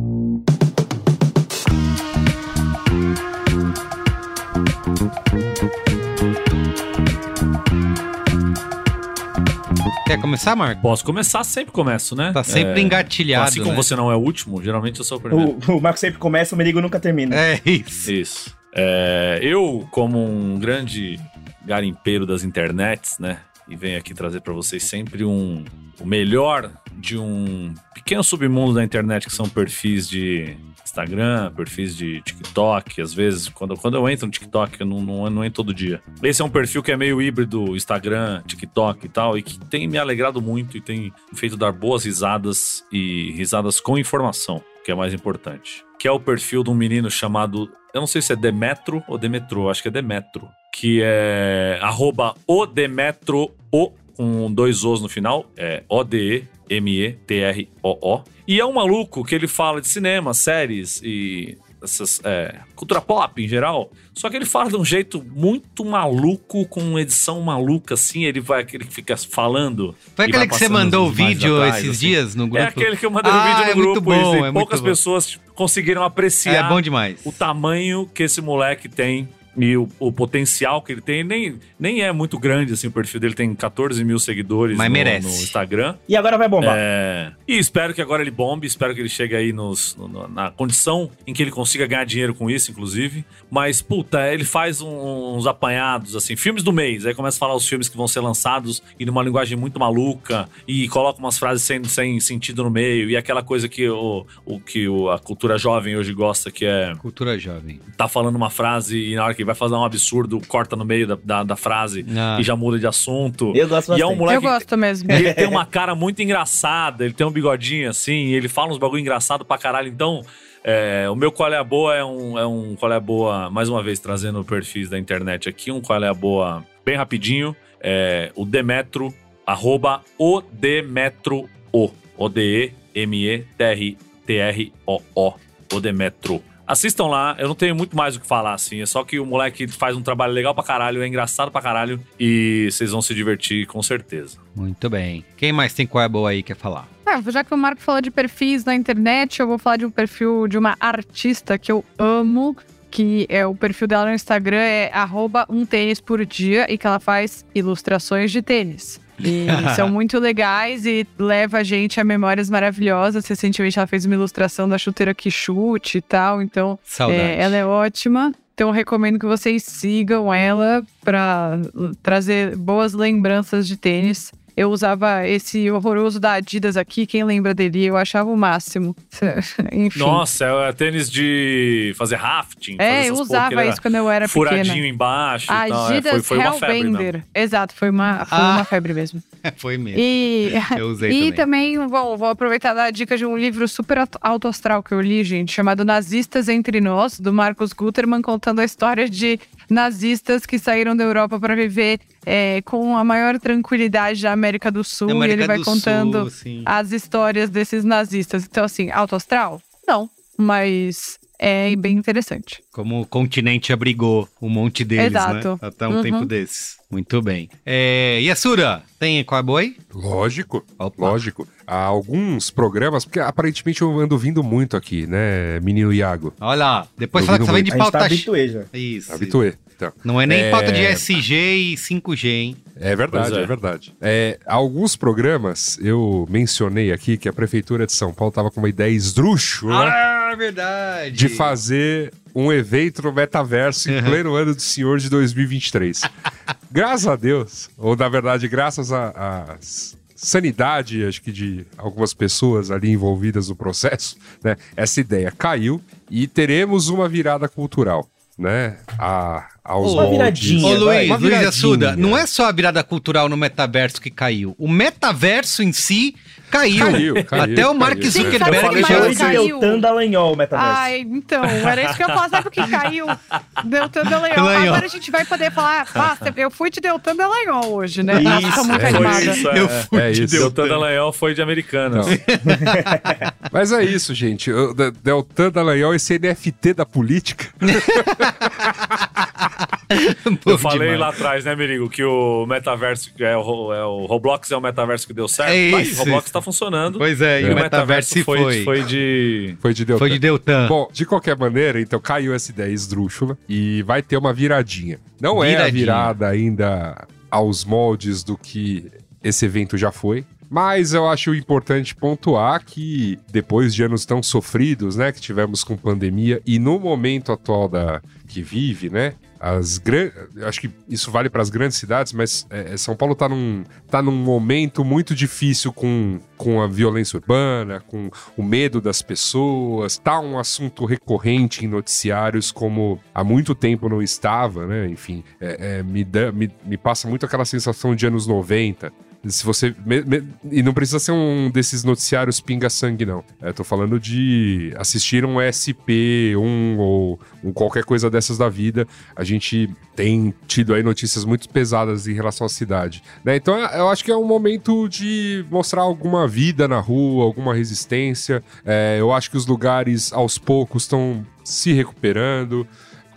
Quer começar, Marco? Posso começar? Sempre começo, né? Tá sempre É, engatilhado, Assim como né? você não é o último, geralmente eu sou o primeiro. O, o Marco sempre começa, o Merigo nunca termina. É isso. Isso. É, eu, como um grande garimpeiro das internets, né? E venho aqui trazer pra vocês sempre um o melhor de um pequeno submundo da internet que são perfis de Instagram, perfis de TikTok. Às vezes, quando, quando eu entro no TikTok, eu não, não, não entro todo dia. Esse é um perfil que é meio híbrido Instagram, TikTok e tal, e que tem me alegrado muito e tem feito dar boas risadas e risadas com informação, que é mais importante. Que é o perfil de um menino chamado eu não sei se é Demetro ou Demetro, acho que é Demetro, que é arroba o Demetro o com dois Os no final, é O-D-E-M-E-T-R-O-O. E é um maluco que ele fala de cinema, séries e essas, é, cultura pop em geral. Só que ele fala de um jeito muito maluco, com edição maluca, assim. Ele vai, aquele que fica falando. Foi aquele que você mandou o vídeo atrás, esses assim. dias no grupo? É aquele que eu mandei Ah, no vídeo é no muito grupo. bom, e é muito poucas bom. pessoas conseguiram apreciar É bom demais. o tamanho que esse moleque tem e o, o potencial que ele tem. Nem, nem é muito grande, assim, o perfil dele tem 14 mil seguidores Mas no, merece. no Instagram. E agora vai bombar. É, e espero que agora ele bombe, espero que ele chegue aí nos, no- no- na condição em que ele consiga ganhar dinheiro com isso, inclusive. Mas, puta, ele faz um- uns apanhados, assim, filmes do mês. Aí começa a falar os filmes que vão ser lançados e numa linguagem muito maluca e coloca umas frases sem, sem sentido no meio. E aquela coisa que, o, o, que o- a cultura jovem hoje gosta, que é Cultura jovem. tá falando uma frase e na hora que ele vai fazer um absurdo, corta no meio da, da, da frase Ah. e já muda de assunto. Eu gosto E é um bastante. moleque Eu gosto mesmo. ele tem uma cara muito engraçada, ele tem um bigodinho assim, e ele fala uns bagulho engraçado pra caralho. Então, é, o meu Qual é a Boa é um, é um Qual é a Boa, mais uma vez trazendo perfis da internet aqui, um Qual é a Boa bem rapidinho. É, o Demetro, arroba o Demetro O. O-D-E-M-E-T-R-T-R-O-O. O Demetro. Assistam lá, eu não tenho muito mais o que falar, assim. É só que o moleque faz um trabalho legal pra caralho, é engraçado pra caralho. E vocês vão se divertir com certeza. Muito bem. Quem mais tem qual é boa aí quer falar? Ah, já que o Marco falou de perfis na internet, eu vou falar de um perfil de uma artista que eu amo, que é o perfil dela no Instagram é arroba um tênis por dia e que ela faz ilustrações de tênis. E são muito legais e leva a gente a memórias maravilhosas. Recentemente ela fez uma ilustração da chuteira que chute e tal, então é, ela é ótima. Então eu recomendo que vocês sigam ela para trazer boas lembranças de tênis. Eu usava esse horroroso da Adidas aqui, quem lembra dele? Eu achava o máximo. Enfim. Nossa, é tênis de fazer rafting. fazer é, eu porra, que usava isso quando eu era Furadinho pequena. embaixo e tal. É, Adidas foi, foi uma febre. Exato, foi uma, foi Ah. uma febre mesmo. Foi mesmo. E, Eu usei e também. também, bom, vou aproveitar da dica de um livro super aut- alto astral que eu li, gente, chamado Nazistas Entre Nós, do Marcos Gutermann, contando a história de nazistas que saíram da Europa para viver é, com a maior tranquilidade da América do Sul. Da e América ele vai do contando sim. as histórias desses nazistas. Então, assim, alto astral? Não, mas é bem interessante. Como o continente abrigou um monte deles, Exato. né? Até um Uhum. tempo desses. Muito bem. É, e a Sura? Tem aí? Lógico, Opa. lógico. Há alguns programas, porque aparentemente eu ando vindo muito aqui, né, menino Iago? Olha lá. Depois Eu fala que você vem de A gente tá pauta... habituê já. Isso. Habituê. Então. Não é nem É. pauta de SG e 5G, hein? É verdade, é. é. verdade. É, alguns programas eu mencionei aqui que a Prefeitura de São Paulo tava com uma ideia esdrúxula Ah, verdade. de fazer um evento no metaverso em Uhum. pleno ano do Senhor de 2023. graças a Deus, ou na verdade, graças à sanidade, acho que de algumas pessoas ali envolvidas no processo, né? Essa ideia caiu e teremos uma virada cultural. Né? A, aos Ô, Uma viradinha. Ô vai, Luiz, uma Luiz. Assuda, não é só a virada cultural no metaverso que caiu. O metaverso em si caiu. Caiu, caiu, Até o Mark caiu. Sim, sabe Zuckerberg o que já... de caiu? Deltan Dallagnol, o metaverso. Ai, então, era isso que eu ia falar. Sabe o que caiu? Deltan Dallagnol. Agora a gente vai poder falar, basta, eu fui de Deltan Dallagnol hoje, né? Isso, Tô muito é animada. Foi isso, Eu é. fui É de isso. Deltan. Dallagnol foi de Americanas. Não. Mas é isso, gente. O Deltan Dallagnol, esse NFT da política. Eu falei demais. lá atrás, né, Merigo, que o metaverso, é o, é o Roblox é o metaverso que deu certo. É Tá aí, isso, o Roblox isso. tá funcionando. Pois é, e E o metaverso foi, foi, foi de... Foi de Deltan. foi de Deltan. Bom, de qualquer maneira, então caiu essa ideia esdrúxula e vai ter uma viradinha. Não é a Viradinha. virada ainda aos moldes do que esse evento já foi. Mas eu acho importante pontuar que depois de anos tão sofridos, né, que tivemos com pandemia e no momento atual da que vive, né, as acho que isso vale para as grandes cidades, mas é, São Paulo tá num, tá num momento muito difícil com, com a violência urbana, com o medo das pessoas, tá um assunto recorrente em noticiários como há muito tempo não estava, né? Enfim, é- é, me, dá- me, me passa muito aquela sensação de anos 90. Se você. me- me- e não precisa ser um desses noticiários pinga-sangue, não. É, tô falando de assistir um SP1 ou um qualquer coisa dessas da vida. A gente tem tido aí notícias muito pesadas em relação à cidade. né? Então é- eu acho que é um momento de mostrar alguma vida na rua, alguma resistência. É, eu acho que os lugares aos poucos estão se recuperando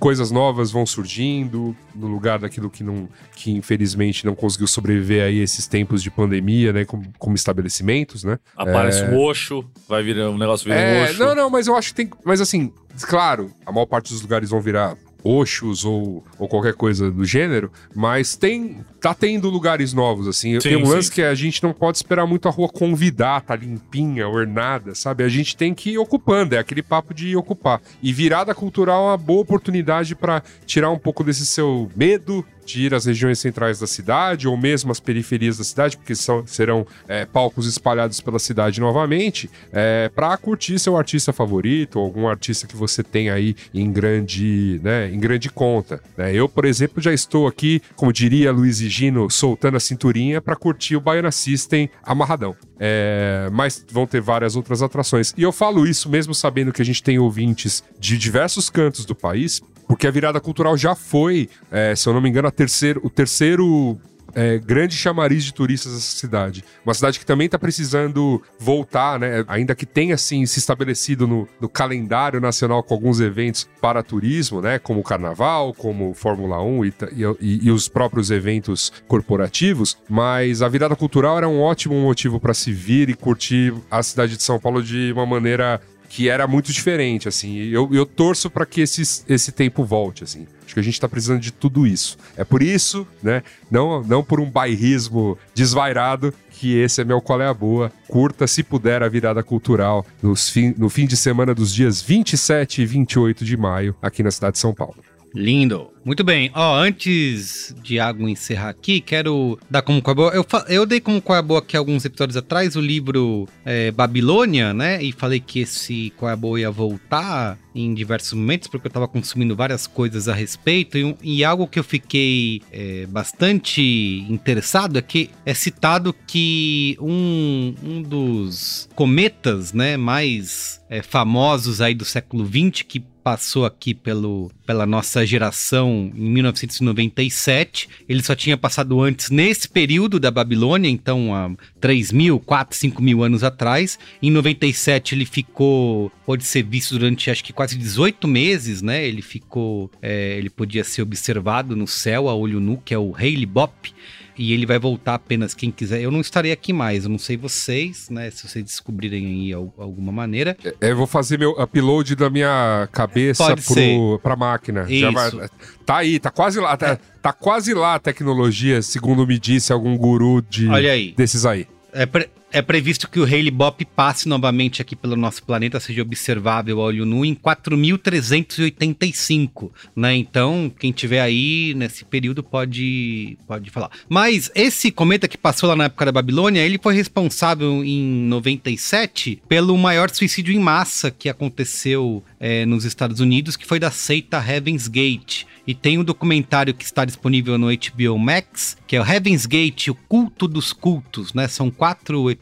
coisas novas vão surgindo no lugar daquilo que não que infelizmente não conseguiu sobreviver aí esses tempos de pandemia, né, como, como estabelecimentos, né? Aparece um Oxo, vai virar um negócio virar um É, Oxo. não, não, mas eu acho que tem, mas assim, claro, a maior parte dos lugares vão virar Oxos ou, ou qualquer coisa do gênero, mas tem tá tendo lugares novos, assim. Sim, tem um sim. lance que a gente não pode esperar muito a rua convidar, tá limpinha, ornada, sabe? A gente tem que ir ocupando, é aquele papo de ocupar. E virada cultural é uma boa oportunidade para tirar um pouco desse seu medo de ir às regiões centrais da cidade ou mesmo às periferias da cidade, porque são, serão é, palcos espalhados pela cidade novamente, é, para curtir seu artista favorito ou algum artista que você tem aí em grande, né, em grande conta. né? Eu, por exemplo, já estou aqui, como diria Luiz e Gino, soltando a cinturinha para curtir o Baiana System amarradão. É, mas vão ter várias outras atrações. E eu falo isso mesmo sabendo que a gente tem ouvintes de diversos cantos do país, porque a virada cultural já foi, é, se eu não me engano, terceiro, o terceiro é, grande chamariz de turistas dessa cidade. Uma cidade que também está precisando voltar, né? Ainda que tenha assim se estabelecido no, no calendário nacional com alguns eventos para turismo, né? Como o Carnaval, como Fórmula 1 e, ta- e- e- e os próprios eventos corporativos. Mas a virada cultural era um ótimo motivo para se vir e curtir a cidade de São Paulo de uma maneira que era muito diferente, assim. Eu, eu torço para que esse, esse tempo volte, assim. Acho que a gente tá precisando de tudo isso. É por isso, né, não, não por um bairrismo desvairado, que esse é meu Qual é a Boa. Curta, se puder, a virada cultural nos fim, no fim de semana dos dias 27 e 28 de maio, aqui na cidade de São Paulo. Lindo. Muito bem. Ó, antes de Iago encerrar aqui, quero dar como qual boa. Eu, eu dei como qual boa aqui alguns episódios atrás o livro é, Babilônia, né? E falei que esse qual boa ia voltar em diversos momentos, porque eu tava consumindo várias coisas a respeito. E, e algo que eu fiquei é, bastante interessado é que é citado que um, um dos cometas, né, mais é, famosos aí do século XX, que passou aqui pelo, pela nossa geração em 1997. Ele só tinha passado antes nesse período da Babilônia, então há 3 mil, 4, 5 mil anos atrás. Em 97 ele ficou, pode ser visto durante acho que quase 18 meses, né? Ele ficou, é, ele podia ser observado no céu a olho nu, que é o Haley Bop. E ele vai voltar apenas quem quiser. Eu não estarei aqui mais, eu não sei vocês, né? Se vocês descobrirem aí al- alguma maneira. É, Eu vou fazer meu upload da minha cabeça Pode ser. pro, pra máquina. Já Isso. vai- tá aí, tá quase lá. Tá, tá quase lá a tecnologia, segundo me disse algum guru de, Olha aí. desses aí. É, pre- é previsto que o Haley Bop passe novamente aqui pelo nosso planeta, seja observável a olho nu em 4.385, né? Então, quem tiver aí nesse período pode, pode falar. Mas esse cometa que passou lá na época da Babilônia, ele foi responsável em 97 pelo maior suicídio em massa que aconteceu é, nos Estados Unidos, que foi da seita Heaven's Gate. E tem um documentário que está disponível no HBO Max, que é o Heaven's Gate, o culto dos cultos, né? São quatro episódios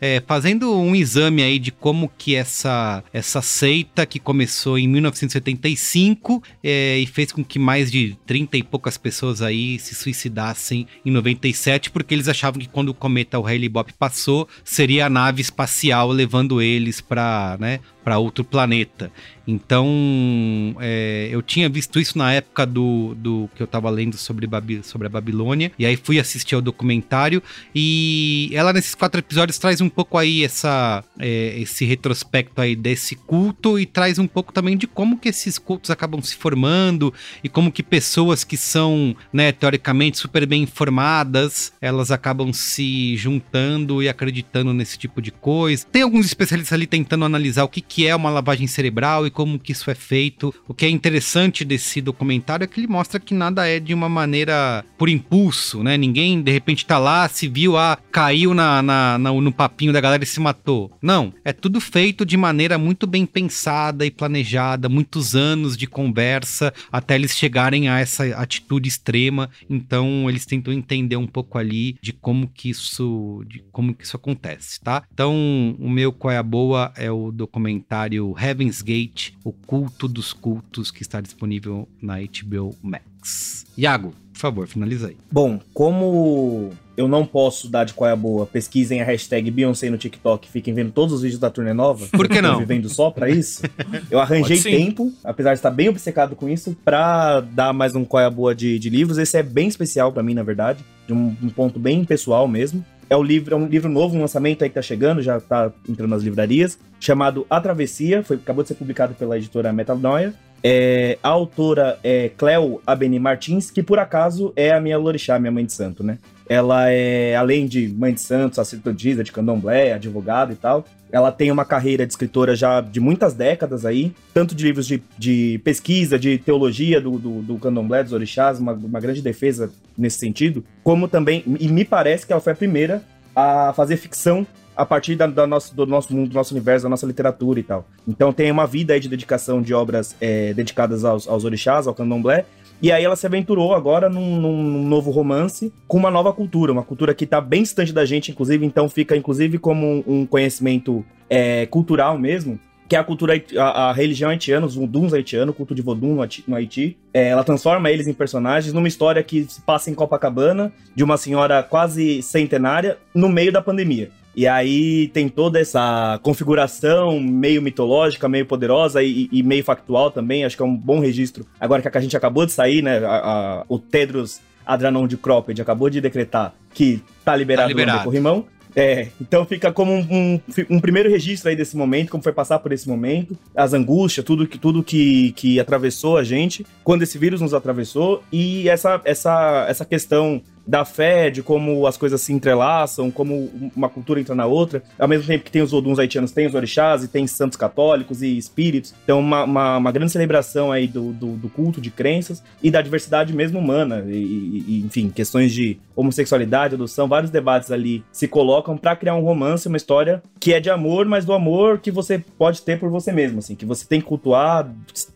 é, fazendo um exame aí de como que essa, essa seita que começou em 1975 é, e fez com que mais de 30 e poucas pessoas aí se suicidassem em 97, porque eles achavam que quando o cometa o Haley Bob passou, seria a nave espacial levando eles para né, para outro planeta. Então, é, eu tinha visto isso na época do, do que eu tava lendo sobre, Babi, sobre a Babilônia, e aí fui assistir ao documentário, e ela nesses quatro episódios traz um pouco aí essa, é, esse retrospecto aí desse culto, e traz um pouco também de como que esses cultos acabam se formando, e como que pessoas que são, né, teoricamente super bem informadas, elas acabam se juntando e acreditando nesse tipo de coisa. Tem alguns especialistas ali tentando analisar o que, que que é uma lavagem cerebral e como que isso é feito. O que é interessante desse documentário é que ele mostra que nada é de uma maneira por impulso, né? Ninguém de repente tá lá, se viu, ah, caiu na, na, na, no papinho da galera e se matou. Não, é tudo feito de maneira muito bem pensada e planejada, muitos anos de conversa até eles chegarem a essa atitude extrema. Então eles tentam entender um pouco ali de como que isso, de como que isso acontece, tá? Então o meu qual é a boa é o documentário documentário Heaven's Gate, O Culto dos Cultos, que está disponível na HBO Max. Iago, por favor, finaliza aí. Bom, como eu não posso dar de qual é a boa, pesquisem a hashtag Beyoncé no TikTok, fiquem vendo todos os vídeos da turnê nova. Por que não? vivendo só pra isso. Eu arranjei tempo, apesar de estar bem obcecado com isso, pra dar mais um qual é a boa de, de livros. Esse é bem especial para mim, na verdade, de um, um ponto bem pessoal mesmo. É, o livro, é um livro novo, um lançamento aí que tá chegando, já tá entrando nas livrarias, chamado A Travessia, foi, acabou de ser publicado pela editora Metanoia. É, a autora é Cleo Abeni Martins, que por acaso é a minha Lorixá, minha mãe de santo, né? Ela é, além de mãe de santo, sacerdotisa de candomblé, advogada e tal, ela tem uma carreira de escritora já de muitas décadas aí, tanto de livros de, de pesquisa, de teologia do, do, do candomblé, dos orixás, uma, uma grande defesa nesse sentido, como também, e me parece que ela foi a primeira a fazer ficção a partir da, da nosso, do nosso mundo, do nosso universo, da nossa literatura e tal. Então tem uma vida aí de dedicação de obras é, dedicadas aos, aos orixás, ao candomblé, e aí ela se aventurou agora num, num, novo romance com uma nova cultura, uma cultura que está bem distante da gente, inclusive, então fica inclusive como um, conhecimento é, cultural mesmo, que é a cultura, a, a religião haitiana, os voduns haitianos, o culto de vodum no, no Haiti. É, ela transforma eles em personagens numa história que se passa em Copacabana, de uma senhora quase centenária, no meio da pandemia. E aí tem toda essa configuração meio mitológica, meio poderosa e, e, meio factual também. Acho que é um bom registro. Agora que a gente acabou de sair, né? A, a, o Tedros Adranon de Cropped acabou de decretar que tá liberado, tá liberado. o corrimão. É, então fica como um, um, um, primeiro registro aí desse momento, como foi passar por esse momento, as angústias, tudo que, tudo que, que atravessou a gente, quando esse vírus nos atravessou, e essa, essa, essa questão da fé, de como as coisas se entrelaçam, como uma cultura entra na outra. Ao mesmo tempo que tem os oduns haitianos, tem os orixás e tem santos católicos e espíritos. Então, uma, uma, uma grande celebração aí do, do, do, culto de crenças e da diversidade mesmo humana. E, e, enfim, questões de homossexualidade, adoção, vários debates ali se colocam para criar um romance, uma história que é de amor, mas do amor que você pode ter por você mesmo, assim, que você tem que cultuar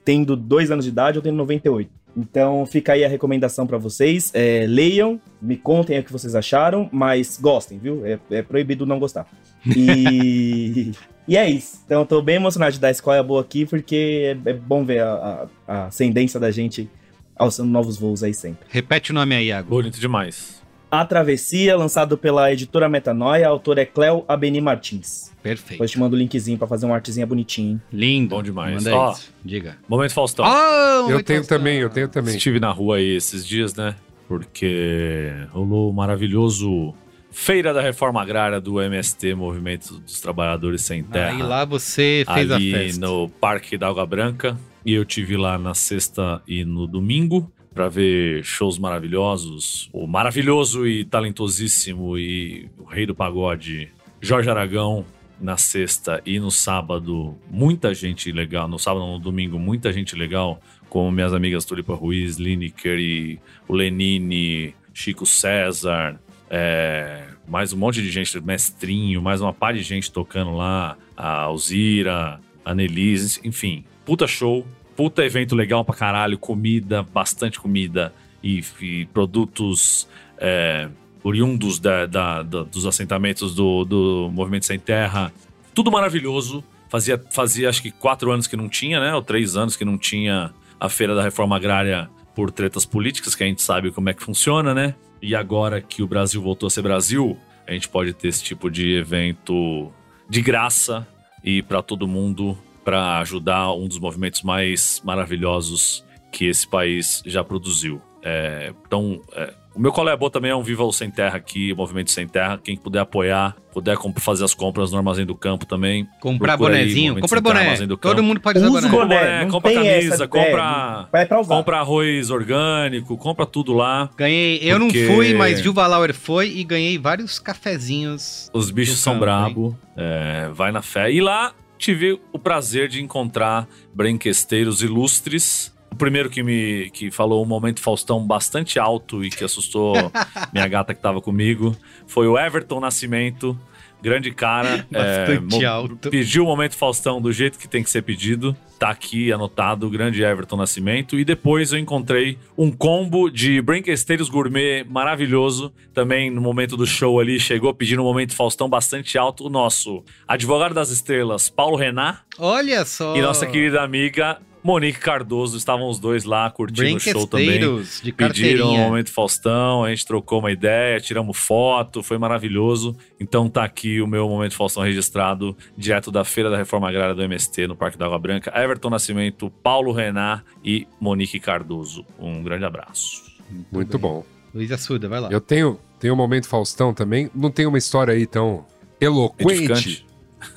tendo dois anos de idade ou tendo 98. Então fica aí a recomendação para vocês. É, leiam, me contem o que vocês acharam, mas gostem, viu? É, é proibido não gostar. E, e é isso. Então eu tô bem emocionado de dar escola boa aqui, porque é, é bom ver a, a, a, ascendência da gente alçando novos voos aí sempre. Repete o nome aí, Iago. Bonito demais. A Travessia, lançado pela editora Metanoia, a autora é Cleo Abeni Martins. Perfeito. Depois te mando o linkzinho pra fazer uma artezinha bonitinha. Lindo. Bom demais. Manda Ó, isso. Diga. Momento Faustão. Oh, eu tenho Faustão. também, eu tenho também. Estive na rua aí esses dias, né? Porque rolou o maravilhoso Feira da Reforma Agrária do MST, Movimento dos Trabalhadores Sem Terra. Aí lá você fez ali a festa. no Parque da Água Branca. E eu tive lá na sexta e no domingo para ver shows maravilhosos. O maravilhoso e talentosíssimo e o rei do pagode Jorge Aragão na sexta e no sábado, muita gente legal. No sábado, no domingo, muita gente legal, como minhas amigas Tulipa Ruiz, Lineker e o Lenine, Chico César, é, mais um monte de gente, Mestrinho, mais uma par de gente tocando lá, a Alzira, a Nelise, enfim, puta show, puta evento legal pra caralho, comida, bastante comida e, e produtos é, oriundos da- da- da- dos assentamentos do, do Movimento Sem Terra. Tudo maravilhoso. Fazia, fazia acho que quatro anos que não tinha, né? Ou três anos que não tinha a Feira da Reforma Agrária por tretas políticas, que a gente sabe como é que funciona, né? E agora que o Brasil voltou a ser Brasil, a gente pode ter esse tipo de evento de graça e para todo mundo para ajudar um dos movimentos mais maravilhosos que esse país já produziu. É, então, é, o meu Colé Boa também é um Viva o Sem Terra aqui, o Movimento Sem Terra. Quem puder apoiar, puder fazer as compras no Armazém do Campo também. Comprar. Movimento Compra Terra, boné. Armazém do Todo mundo pode usar Usa boné. boné. não compra tem camisa, essa, compra- É. Compra arroz orgânico, compra tudo lá. Ganhei. Eu Porque- não fui, mas Juva Lauer foi e ganhei vários cafezinhos. Os bichos são campo, brabo, é, vai na fé. E lá tive o prazer de encontrar brinquesteiros ilustres. O primeiro que me que falou um momento Faustão bastante alto e que assustou minha gata que tava comigo foi o Everton Nascimento, grande cara. Bastante mo- alto. Pediu o momento Faustão do jeito que tem que ser pedido. Tá aqui anotado o grande Everton Nascimento. E depois eu encontrei um combo de brinquesteiros gourmet maravilhoso. Também no momento do show ali, chegou pedindo um momento Faustão bastante alto. O nosso advogado das estrelas, Paulo Renan, Olha só. e nossa querida amiga Monique Cardoso. Estavam os dois lá curtindo o show também. De Pediram um carteirinha. momento Faustão, a gente trocou uma ideia, tiramos foto, foi maravilhoso. Então tá aqui o meu momento Faustão registrado, direto da Feira da Reforma Agrária do MST, no Parque da Água Branca. Everton Nascimento, Paulo Renan e Monique Cardoso. Um grande abraço. Muito bom. Luiz Assuda, vai lá. Eu tenho, tenho um momento Faustão também. Não tem uma história aí tão eloquente,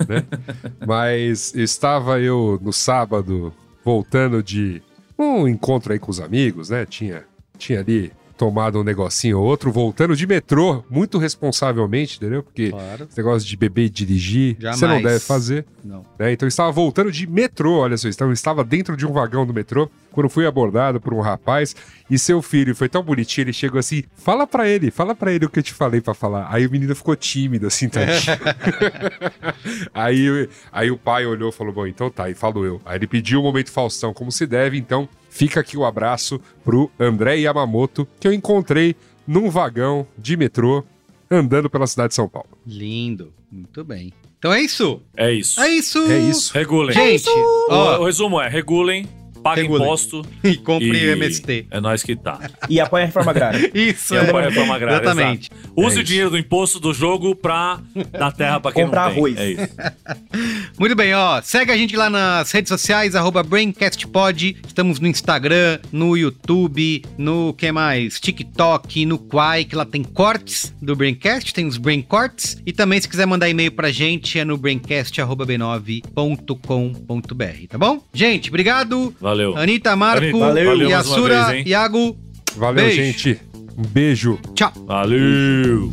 né? Mas estava eu no sábado voltando de um encontro aí com os amigos, né? Tinha, tinha ali tomado um negocinho ou outro, voltando de metrô, muito responsavelmente, entendeu? Porque Claro. esse negócio de beber e dirigir, você não Jamais. deve fazer. Não. né? Então eu estava voltando de metrô, olha só, então eu estava dentro de um vagão do metrô, quando fui abordado por um rapaz, e seu filho foi tão bonitinho, ele chegou assim, fala pra ele, fala pra ele o que eu te falei pra falar. Aí o menino ficou tímido, assim, tadinho. aí, aí o pai olhou e falou, bom, então tá, e falou eu. Aí ele pediu o momento Faustão como se deve, então fica aqui o abraço pro André Yamamoto, que eu encontrei num vagão de metrô, andando pela cidade de São Paulo. Lindo. Muito bem. Então é isso. É isso. É isso. É isso. Regulem. Gente, O, ó, o resumo é: regulem, Regulem. imposto. e compre e o MST. É nós que tá. E apoia a reforma agrária. Isso, E é. apoia a reforma agrária, Exatamente. Use É o dinheiro do imposto do jogo pra dar terra pra quem Comprar não tem. arroz. É isso. Muito bem, ó. Segue a gente lá nas redes sociais, arroba BraincastPod. Estamos no Instagram, no YouTube, no que mais? TikTok, no Quai, que lá tem cortes do Braincast, tem os Brain Cortes. E também, se quiser mandar e-mail pra gente, é no braincast.b9.com.br, tá bom? Gente, obrigado. Valeu. Valeu. Anitta, Marco, Yasura, Iago. Valeu, beijo. gente. Um beijo. Tchau. Valeu.